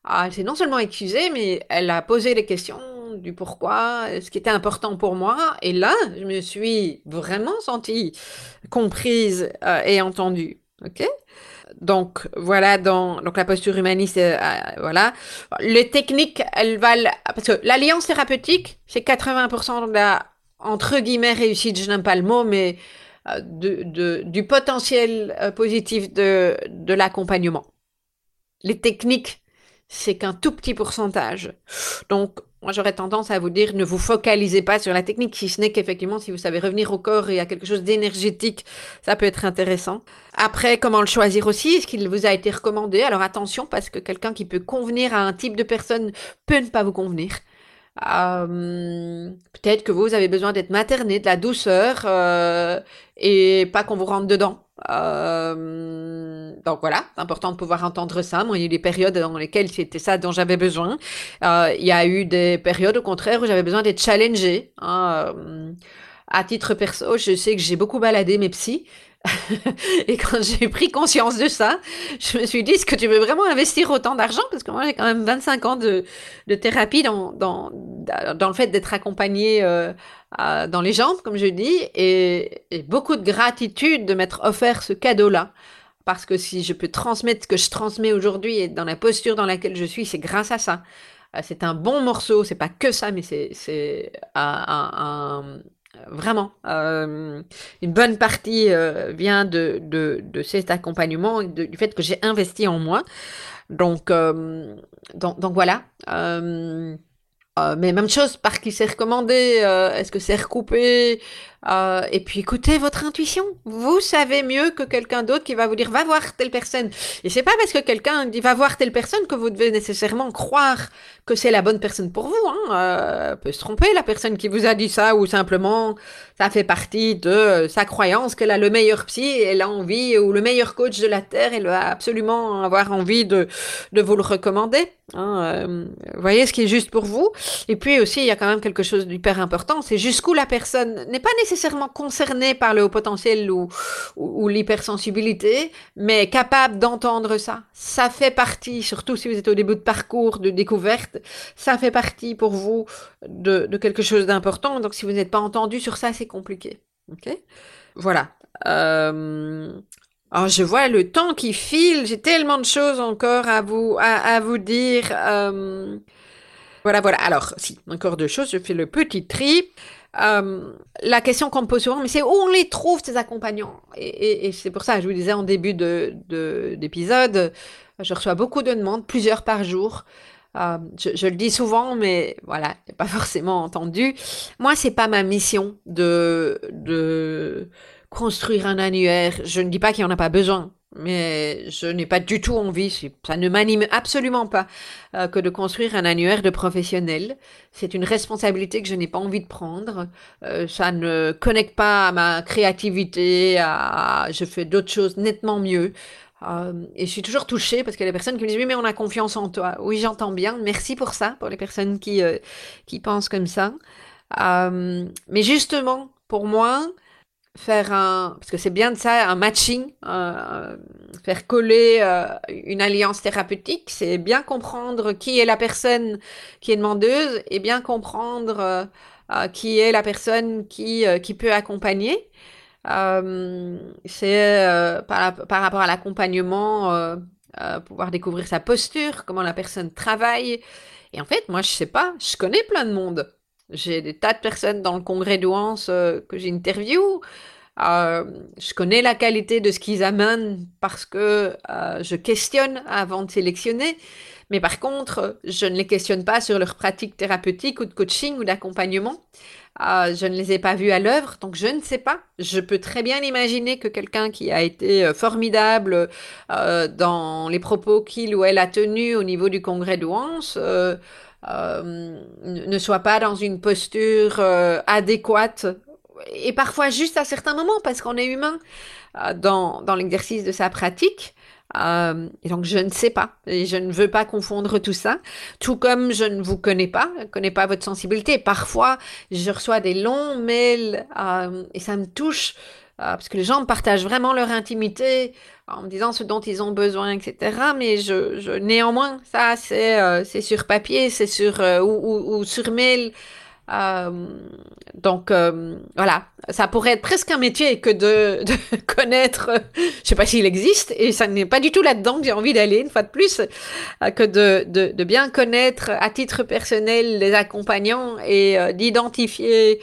Ah, elle s'est non seulement excusée, mais elle a posé les questions du pourquoi, ce qui était important pour moi. Et là, je me suis vraiment sentie comprise euh, et entendue. OK? Donc voilà donc la posture humaniste euh, euh, voilà les techniques elles valent parce que l'alliance thérapeutique c'est 80% de la entre guillemets réussite je n'aime pas le mot mais de, du potentiel positif de, de l'accompagnement les techniques c'est qu'un tout petit pourcentage donc moi, j'aurais tendance à vous dire, ne vous focalisez pas sur la technique, si ce n'est qu'effectivement, si vous savez revenir au corps et à quelque chose d'énergétique, ça peut être intéressant. Après, comment le choisir aussi? Est-ce qu'il vous a été recommandé? Alors attention, parce que quelqu'un qui peut convenir à un type de personne peut ne pas vous convenir. Euh, peut-être que vous avez besoin d'être materné, de la douceur, euh, et pas qu'on vous rentre dedans. Euh, donc voilà, c'est important de pouvoir entendre ça. Moi, il y a eu des périodes dans lesquelles c'était ça dont j'avais besoin. Il y a eu des périodes, au contraire, où j'avais besoin d'être challengée. Hein, à titre perso, je sais que j'ai beaucoup baladé mes psys. et quand j'ai pris conscience de ça, je me suis dit, est-ce que tu veux vraiment investir autant d'argent? Parce que moi, j'ai quand même 25 ans de, thérapie dans, le fait d'être accompagnée euh, dans les jambes, comme je dis, et, beaucoup de gratitude de m'être offert ce cadeau-là. Parce que si je peux transmettre ce que je transmets aujourd'hui et dans la posture dans laquelle je suis, c'est grâce à ça. c'est un bon morceau, c'est pas que ça, mais c'est un, vraiment une bonne partie vient de, de, cet accompagnement du fait que j'ai investi en moi. Donc, donc, donc, voilà. Euh, mais même chose, par qui c'est recommandé, euh, est-ce que c'est recoupé? Euh, Et puis écoutez votre intuition. Vous savez mieux que quelqu'un d'autre qui va vous dire va voir telle personne. Et c'est pas parce que quelqu'un dit va voir telle personne que vous devez nécessairement croire que c'est la bonne personne pour vous. Hein. peut se tromper la personne qui vous a dit ça ou simplement ça fait partie de sa croyance qu'elle a le meilleur psy, elle a envie ou le meilleur coach de la terre, elle va absolument avoir envie de de vous le recommander. Hein, voyez ce qui est juste pour vous. Et puis aussi, il y a quand même quelque chose d'hyper important, c'est jusqu'où la personne n'est pas nécessairement concernée par le haut potentiel ou, l'hypersensibilité, mais capable d'entendre ça. Ça fait partie, surtout si vous êtes au début de parcours de découverte, ça fait partie pour vous de, quelque chose d'important. Donc si vous n'êtes pas entendu sur ça, c'est compliqué. Ok? Voilà. Euh... Alors, je vois le temps qui file, j'ai tellement de choses encore à vous, à, à vous dire. Euh... Voilà, voilà. Alors, si, encore deux choses. Je fais le petit tri. Euh, la question qu'on me pose souvent, mais c'est où on les trouve ces accompagnants? Et, c'est pour ça, je vous disais en début de d'épisode, je reçois beaucoup de demandes, plusieurs par jour. Euh, je, je, le dis souvent, mais voilà, pas forcément entendu. Moi, c'est pas ma mission de de construire un annuaire. Je ne dis pas qu'il n'y en a pas besoin mais je n'ai pas du tout envie, ça ne m'anime absolument pas, euh, que de construire un annuaire de professionnels. C'est une responsabilité que je n'ai pas envie de prendre. Euh, ça ne connecte pas à ma créativité, à, je fais d'autres choses nettement mieux. Euh, et je suis toujours touchée parce a des personnes qui me disent oui mais on a confiance en toi. Oui j'entends bien, merci pour ça, pour les personnes qui, qui pensent comme ça. mais justement, pour moi, faire un, parce que c'est bien de ça, un matching, euh, faire coller euh, une alliance thérapeutique, c'est bien comprendre qui est la personne qui est demandeuse et bien comprendre euh, qui est la personne qui, qui peut accompagner. c'est par, par, rapport à l'accompagnement, pouvoir découvrir sa posture, comment la personne travaille. Et en fait, moi, je sais pas, je connais plein de monde. J'ai des tas de personnes dans le congrès d'Ouance euh, que j'interviewe. Euh, je connais la qualité de ce qu'ils amènent parce que euh, je questionne avant de sélectionner. Mais par contre, je ne les questionne pas sur leur pratique thérapeutique ou de coaching ou d'accompagnement. je ne les ai pas vus à l'œuvre, donc je ne sais pas. Je peux très bien imaginer que quelqu'un qui a été formidable dans les propos qu'il ou elle a tenus au niveau du congrès euh, ne soit pas dans une posture euh, adéquate et parfois juste à certains moments parce qu'on est humain euh, dans, dans l'exercice de sa pratique. Euh, et donc je ne sais pas et je ne veux pas confondre tout ça. Tout comme je ne vous connais pas, je ne connais pas votre sensibilité. Parfois, je reçois des longs mails euh, et ça me touche euh, parce que les gens me partagent vraiment leur intimité en me disant ce dont ils ont besoin, etc. Mais je, néanmoins, ça, c'est euh, c'est sur papier, c'est sur euh, ou, sur mail. Euh, donc voilà, ça pourrait être presque un métier que de, connaître, je sais pas s'il existe, et ça n'est pas du tout là-dedans que j'ai envie d'aller, une fois de plus, que de, bien connaître à titre personnel les accompagnants et d'identifier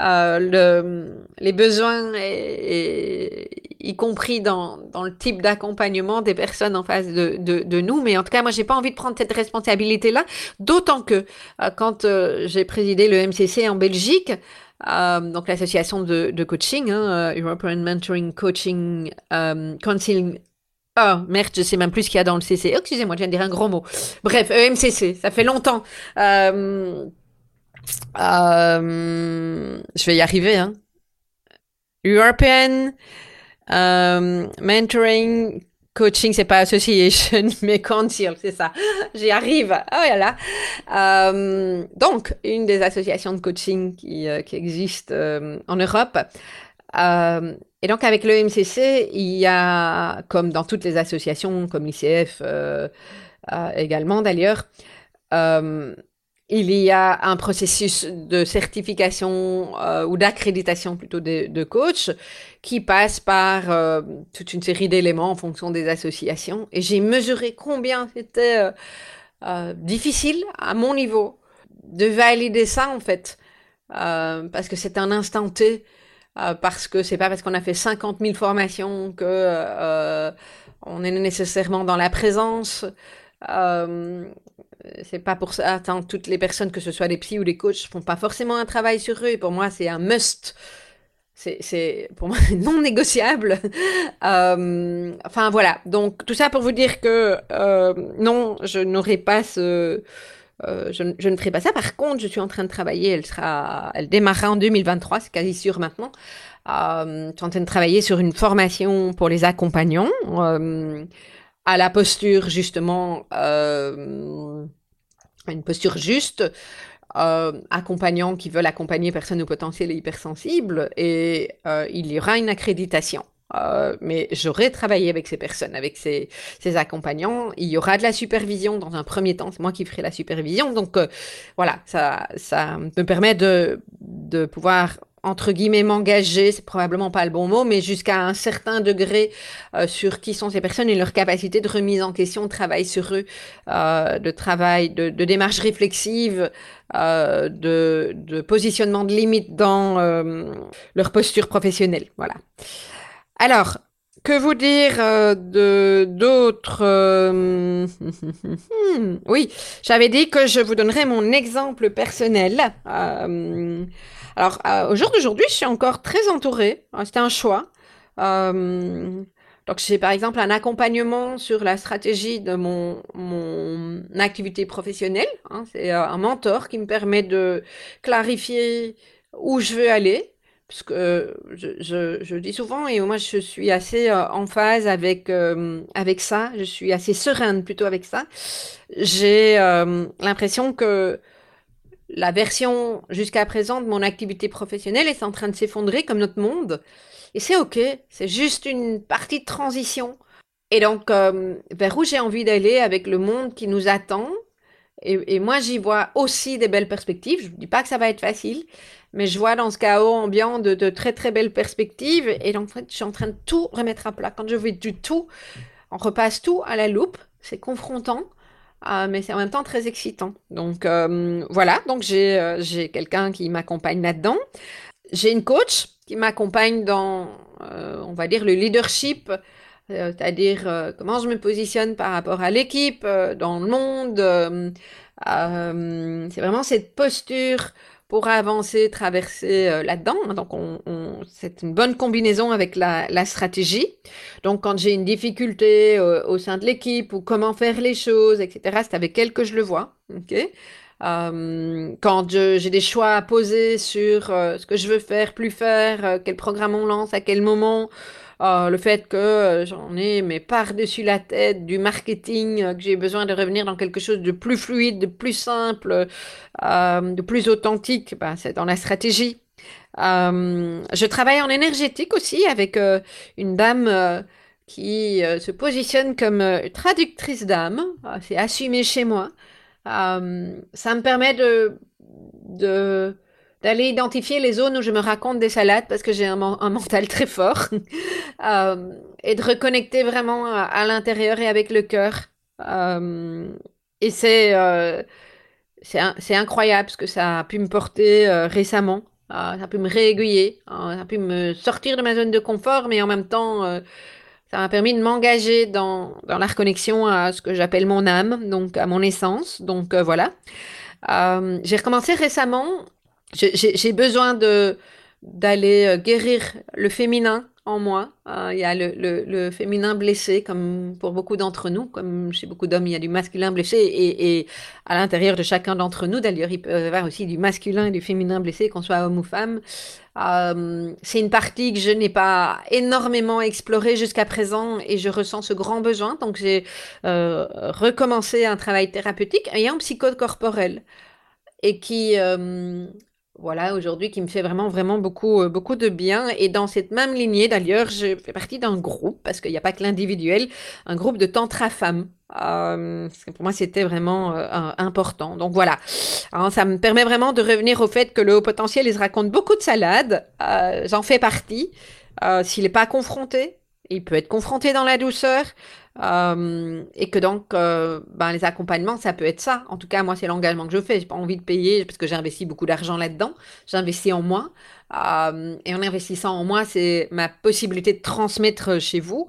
euh, le, les besoins, y compris dans, dans le type d'accompagnement des personnes en face de, de, nous. Mais en tout cas, moi, j'ai pas envie de prendre cette responsabilité-là, d'autant que euh, quand euh, j'ai présidé le MCC en Belgique, donc l'association de, coaching, hein, European Mentoring Coaching Council Oh, merde, je sais même plus ce qu'il y a dans le CC. Oh, excusez-moi, je viens de dire un gros mot. Bref, EMCC, ça fait longtemps. Euh, je vais y arriver. Hein. European euh, Mentoring Coaching, c'est pas Association, mais Council, c'est ça. J'y arrive. Oh là là. Euh, donc, une des associations de coaching qui, qui existe en Europe. Et donc, avec le MCC, il y a, comme dans toutes les associations, comme l'ICF également d'ailleurs, il y a un processus de certification euh, ou d'accréditation plutôt de, de, coach qui passe par euh, toute une série d'éléments en fonction des associations. Et j'ai mesuré combien c'était difficile à mon niveau de valider ça en fait, parce que c'est un instant T, parce que c'est pas parce qu'on a fait 50 000 formations que on est nécessairement dans la présence. Euh, c'est pas pour ça. Attends, toutes les personnes, que ce soit des psys ou des coachs, font pas forcément un travail sur eux. Pour moi, c'est un must. C'est pour moi non négociable. Euh, enfin voilà. Donc tout ça pour vous dire que euh, non, je n'aurai pas ce. Euh, je, je, ne ferai pas ça. Par contre, je suis en train de travailler. Elle sera, elle démarrera en 2023, c'est quasi sûr maintenant. Euh, je suis en train de travailler sur une formation pour les accompagnants euh, à la posture justement, euh, une posture juste. Euh, accompagnants qui veulent accompagner personnes au potentiel hypersensibles et euh, il y aura une accréditation. Euh, mais j'aurai travaillé avec ces personnes, avec ces, ces, accompagnants. Il y aura de la supervision dans un premier temps. C'est moi qui ferai la supervision. Donc voilà, ça, ça me permet de, de pouvoir entre guillemets m'engager, c'est probablement pas le bon mot, mais jusqu'à un certain degré euh, sur qui sont ces personnes et leur capacité de remise en question, de travail sur eux, euh, de travail, de, de démarche réflexive, euh, de, positionnement de limites dans leur posture professionnelle. Voilà. Alors, que vous dire d'autres Oui, j'avais dit que je vous donnerais mon exemple personnel. Alors, euh, au jour d'aujourd'hui, je suis encore très entourée. Euh, c'était un choix. Euh, donc, j'ai par exemple un accompagnement sur la stratégie de mon, activité professionnelle. Hein. C'est un mentor qui me permet de clarifier où je veux aller. Parce que je, je, dis souvent, et moi je suis assez en phase avec, avec ça, je suis assez sereine plutôt avec ça. J'ai l'impression que la version jusqu'à présent de mon activité professionnelle est en train de s'effondrer comme notre monde. Et c'est ok, c'est juste une partie de transition. Et donc, euh, vers où j'ai envie d'aller avec le monde qui nous attend. Et, et moi, j'y vois aussi des belles perspectives. Je ne dis pas que ça va être facile, mais je vois dans ce chaos ambiant de, très très belles perspectives. Et donc, en fait, je suis en train de tout remettre à plat. Quand je fais du tout, on repasse tout à la loupe. C'est confrontant. Euh, mais c'est en même temps très excitant. Donc euh, voilà, donc j'ai euh, quelqu'un qui m'accompagne là-dedans. J'ai une coach qui m'accompagne dans, euh, on va dire, le leadership, euh, c'est-à-dire comment je me positionne par rapport à l'équipe, dans le monde. c'est vraiment cette posture pour avancer, traverser là-dedans. Donc, on, on, c'est une bonne combinaison avec la, la stratégie. Donc, quand j'ai une difficulté euh, au sein de l'équipe ou comment faire les choses, etc., c'est avec elle que je le vois. ok euh, quand j'ai des choix à poser sur euh, ce que je veux faire, plus faire, euh, quel programme on lance, à quel moment, euh, le fait que j'en ai mais par-dessus la tête du marketing, que j'ai besoin de revenir dans quelque chose de plus fluide, de plus simple, de plus authentique, bah, c'est dans la stratégie. Je travaille en énergétique aussi avec une dame qui se positionne comme traductrice d'âme. c'est assumé chez moi. ça me permet de, d'aller identifier les zones où je me raconte des salades parce que j'ai un, mental très fort euh, et de reconnecter vraiment à, l'intérieur et avec le cœur. Euh, et c'est euh, c'est incroyable ce que ça a pu me porter euh, récemment. Euh, ça a pu me réaiguiller, ça a pu me sortir de ma zone de confort, mais en même temps, ça m'a permis de m'engager dans, dans la reconnexion à ce que j'appelle mon âme, donc à mon essence. Donc voilà. j'ai recommencé récemment j'ai besoin d'aller euh, guérir le féminin en moi. Euh, il y a le, féminin blessé, comme pour beaucoup d'entre nous, comme chez beaucoup d'hommes, il y a du masculin blessé, et, et à l'intérieur de chacun d'entre nous, d'ailleurs, il peut y avoir aussi du masculin et du féminin blessé, qu'on soit homme ou femme. Euh, c'est une partie que je n'ai pas énormément explorée jusqu'à présent, et je ressens ce grand besoin. Donc j'ai euh, recommencé un travail thérapeutique ayant psychocorporel et qui euh, voilà, aujourd'hui, qui me fait vraiment, vraiment beaucoup, euh, beaucoup de bien. Et dans cette même lignée, d'ailleurs, je fais partie d'un groupe, parce qu'il n'y a pas que l'individuel, un groupe de tantra femmes. Euh, pour moi, c'était vraiment euh, important. Donc voilà, Alors, ça me permet vraiment de revenir au fait que le haut potentiel, il se raconte beaucoup de salades. Euh, J'en fais partie. Euh, S'il n'est pas confronté, il peut être confronté dans la douceur. Euh, et que donc, euh, ben, les accompagnements, ça peut être ça. En tout cas, moi, c'est l'engagement que je fais. J'ai pas envie de payer parce que j'ai investi beaucoup d'argent là-dedans. J'investis en moi. Euh, et en investissant en moi, c'est ma possibilité de transmettre chez vous.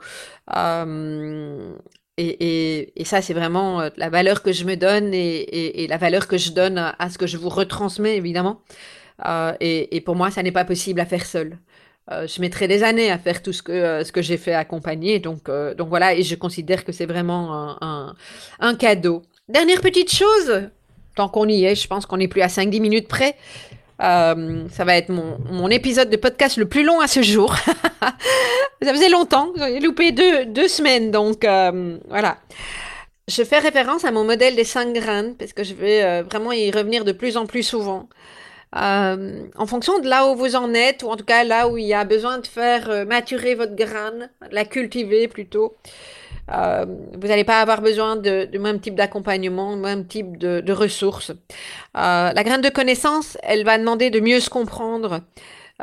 Et, ça, c'est vraiment la valeur que je me donne et la valeur que je donne à, ce que je vous retransmets, évidemment. et, pour moi, ça n'est pas possible à faire seul. Euh, je mettrai des années à faire tout ce que, euh, ce que j'ai fait accompagner. Donc, euh, donc voilà, et je considère que c'est vraiment un, un, cadeau. Dernière petite chose, tant qu'on y est, je pense qu'on est plus à 5-10 minutes près. ça va être mon, mon, épisode de podcast le plus long à ce jour. ça faisait longtemps, j'ai loupé deux, deux semaines, donc voilà. Je fais référence à mon modèle des 5 graines parce que je vais vraiment y revenir de plus en plus souvent. Euh, en fonction de là où vous en êtes, ou en tout cas là où il y a besoin de faire euh, maturer votre graine, la cultiver plutôt, euh, vous n'allez pas avoir besoin de, même type d'accompagnement, même type de, de ressources. la graine de connaissance, elle va demander de mieux se comprendre,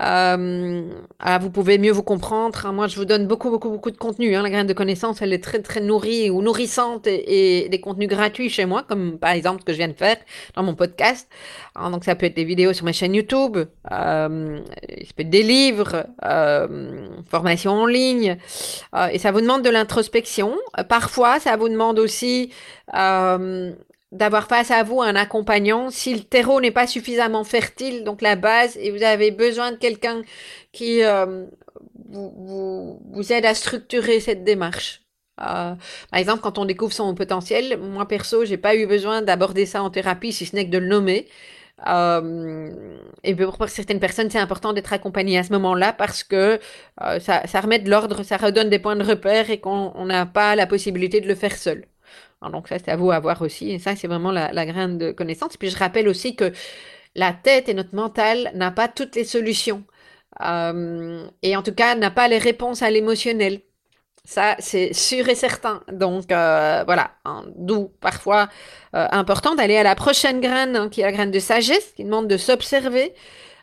euh, ah, vous pouvez mieux vous comprendre. Hein. Moi, je vous donne beaucoup, beaucoup, beaucoup de contenu. Hein. La graine de connaissance, elle est très, très nourrie ou nourrissante et, des contenus gratuits chez moi, comme par exemple ce que je viens de faire dans mon podcast. Hein, donc, ça peut être des vidéos sur ma chaîne YouTube, euh, ça peut être des livres, euh, formations en ligne. Euh, et ça vous demande de l'introspection. parfois, ça vous demande aussi euh, d'avoir face à vous un accompagnant si le terreau n'est pas suffisamment fertile, donc la base, et vous avez besoin de quelqu'un qui euh, vous, vous, aide à structurer cette démarche. Euh, par exemple, quand on découvre son potentiel, moi perso, j'ai pas eu besoin d'aborder ça en thérapie, si ce n'est que de le nommer. Euh, et pour certaines personnes, c'est important d'être accompagné à ce moment-là parce que euh, ça, ça remet de l'ordre, ça redonne des points de repère et qu'on n'a pas la possibilité de le faire seul donc ça, c'est à vous à voir aussi. Et ça, c'est vraiment la, graine de connaissance. Puis je rappelle aussi que la tête et notre mental n'a pas toutes les solutions. Euh, et en tout cas, n'a pas les réponses à l'émotionnel. Ça, c'est sûr et certain. Donc, euh, voilà. Hein, D'où, parfois, euh, important d'aller à la prochaine graine, hein, qui est la graine de sagesse, qui demande de s'observer,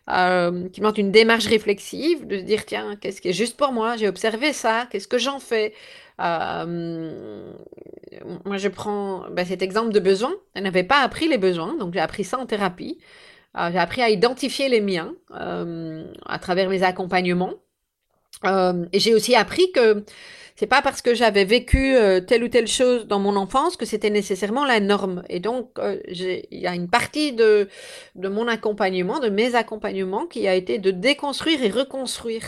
qui demande une démarche réflexive, de se dire, tiens, qu'est-ce qui est juste pour moi? J'ai observé ça, qu'est-ce que j'en fais? Euh, moi, je prends ben, cet exemple de besoin. Elle n'avait pas appris les besoins, donc j'ai appris ça en thérapie. Euh, j'ai appris à identifier les miens euh, à travers mes accompagnements. et j'ai aussi appris que c'est pas parce que j'avais vécu telle ou telle chose dans mon enfance que c'était nécessairement la norme. Et donc, il y a une partie de, de mon accompagnement, de mes accompagnements, qui a été de déconstruire et reconstruire.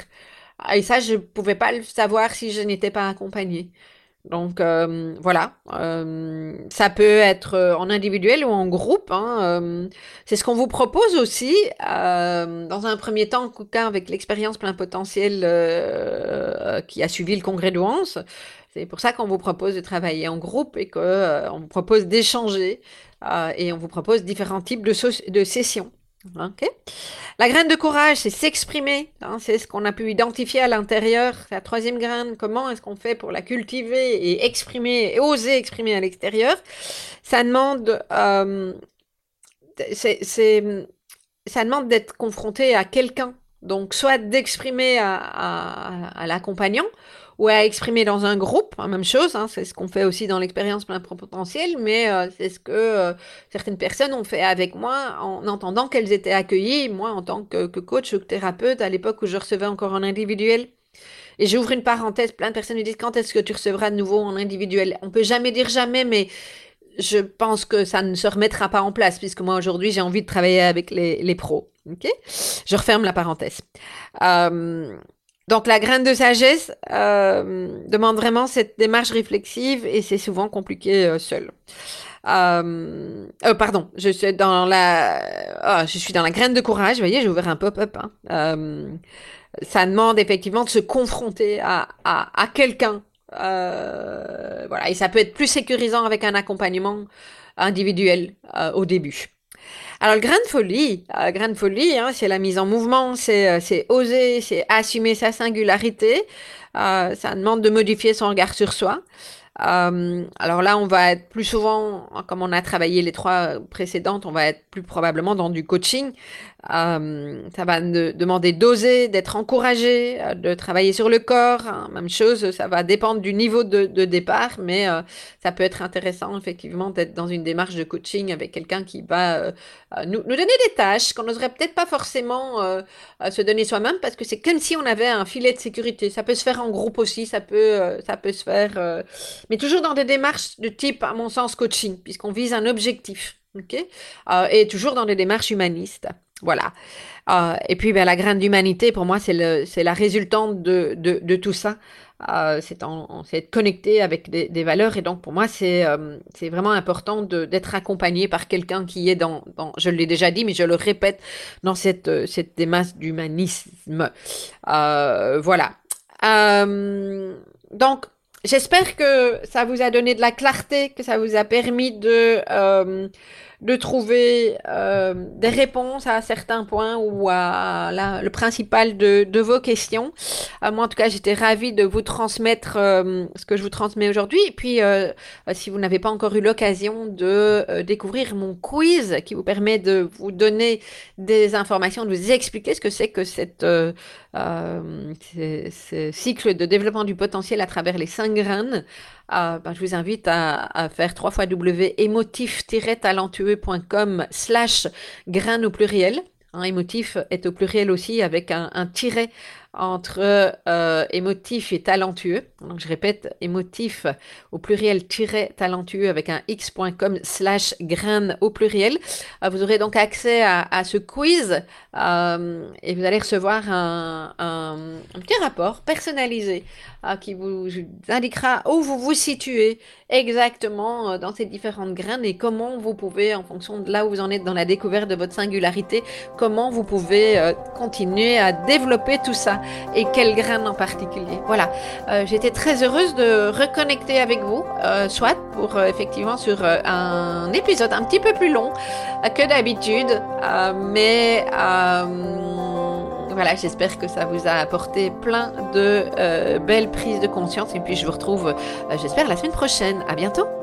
Et ça, je pouvais pas le savoir si je n'étais pas accompagnée. Donc euh, voilà, euh, ça peut être euh, en individuel ou en groupe. Hein, c'est ce qu'on vous propose aussi, dans un premier temps, en tout cas avec l'expérience plein potentiel qui a suivi le congrès de. C'est pour ça qu'on vous propose de travailler en groupe et qu'on vous propose d'échanger et on vous propose différents types de sessions. La graine de courage, c'est s'exprimer. Hein, c'est ce qu'on a pu identifier à l'intérieur. La troisième graine. Comment est-ce qu'on fait pour la cultiver et exprimer, et oser exprimer à l'extérieur? Ça euh, ça demande d'être confronté à quelqu'un. Donc, soit d'exprimer à, l'accompagnant, ou à exprimer dans un groupe, hein, même chose, hein, c'est ce qu'on fait aussi dans l'expérience plein potentiel, mais euh, c'est ce que euh, certaines personnes ont fait avec moi en entendant qu'elles étaient accueillies, moi en tant que, coach ou thérapeute à l'époque où je recevais encore en individuel. Et j'ouvre une parenthèse, plein de personnes me disent quand est-ce que tu recevras de nouveau en individuel? On peut jamais dire jamais, mais je pense que ça ne se remettra pas en place puisque moi aujourd'hui j'ai envie de travailler avec les, les pros. Ok? Je referme la parenthèse. Euh, donc la graine de sagesse euh, demande vraiment cette démarche réflexive et c'est souvent compliqué euh, seul. Pardon, je suis dans la, oh, je suis dans la graine de courage. Vous voyez, j'ai ouvert un pop-up. Hein. Ça demande effectivement de se confronter à, à, à quelqu'un. Voilà, et ça peut être plus sécurisant avec un accompagnement individuel au début. Alors, le grain de folie, euh, grain de folie, hein, c'est la mise en mouvement, c'est, euh, oser, c'est assumer sa singularité. Euh, ça demande de modifier son regard sur soi. Euh, alors là, on va être plus souvent, comme on a travaillé les trois précédentes, on va être plus probablement dans du coaching. Euh, ça va demander d'oser, d'être encouragé, euh, de travailler sur le corps. Hein. Même chose, ça va dépendre du niveau de, départ, mais euh, ça peut être intéressant effectivement d'être dans une démarche de coaching avec quelqu'un qui va nous, nous, donner des tâches qu'on n'oserait peut-être pas forcément se donner soi-même parce que c'est comme si on avait un filet de sécurité. Ça peut se faire en groupe aussi, ça peut, ça peut se faire, mais toujours dans des démarches de type, à mon sens, coaching, puisqu'on vise un objectif. ok? Et toujours dans des démarches humanistes. Voilà. Euh, et puis, ben, la graine d'humanité, pour moi, c'est la résultante de, de, tout ça. Euh, c'est être connecté avec des, des, valeurs. Et donc, pour moi, c'est euh, vraiment important d'être accompagné par quelqu'un qui est dans, dans je l'ai déjà dit, mais je le répète, dans cette, cette démasse d'humanisme. Euh, voilà. Euh, donc, j'espère que ça vous a donné de la clarté, que ça vous a permis de de trouver euh, des réponses à certains points ou à la, le principal de, de vos questions. Euh, moi, en tout cas, j'étais ravie de vous transmettre euh, ce que je vous transmets aujourd'hui. Et puis, euh, si vous n'avez pas encore eu l'occasion de découvrir mon quiz qui vous permet de vous donner des informations, de vous expliquer ce que c'est que cette, ce cycle de développement du potentiel à travers les cinq graines, ben, je vous invite à, faire trois fois www.émotif-talentueux.com slash grain au pluriel. Émotif est au pluriel aussi avec un tiret entre euh, émotif et talentueux. Donc je répète, émotif au pluriel tiré talentueux avec un x.com slash grain au pluriel. Euh, vous aurez donc accès à, ce quiz euh, et vous allez recevoir un, petit rapport personnalisé qui vous indiquera où vous vous situez exactement dans ces différentes graines et comment vous pouvez, en fonction de là où vous en êtes dans la découverte de votre singularité, comment vous pouvez continuer à développer tout ça et quelles graines en particulier. Voilà, euh, j'étais très heureuse de reconnecter avec vous, soit pour effectivement sur un épisode un petit peu plus long que d'habitude, mais voilà, j'espère que ça vous a apporté plein de belles prises de conscience et puis je vous retrouve, j'espère, la semaine prochaine. À bientôt!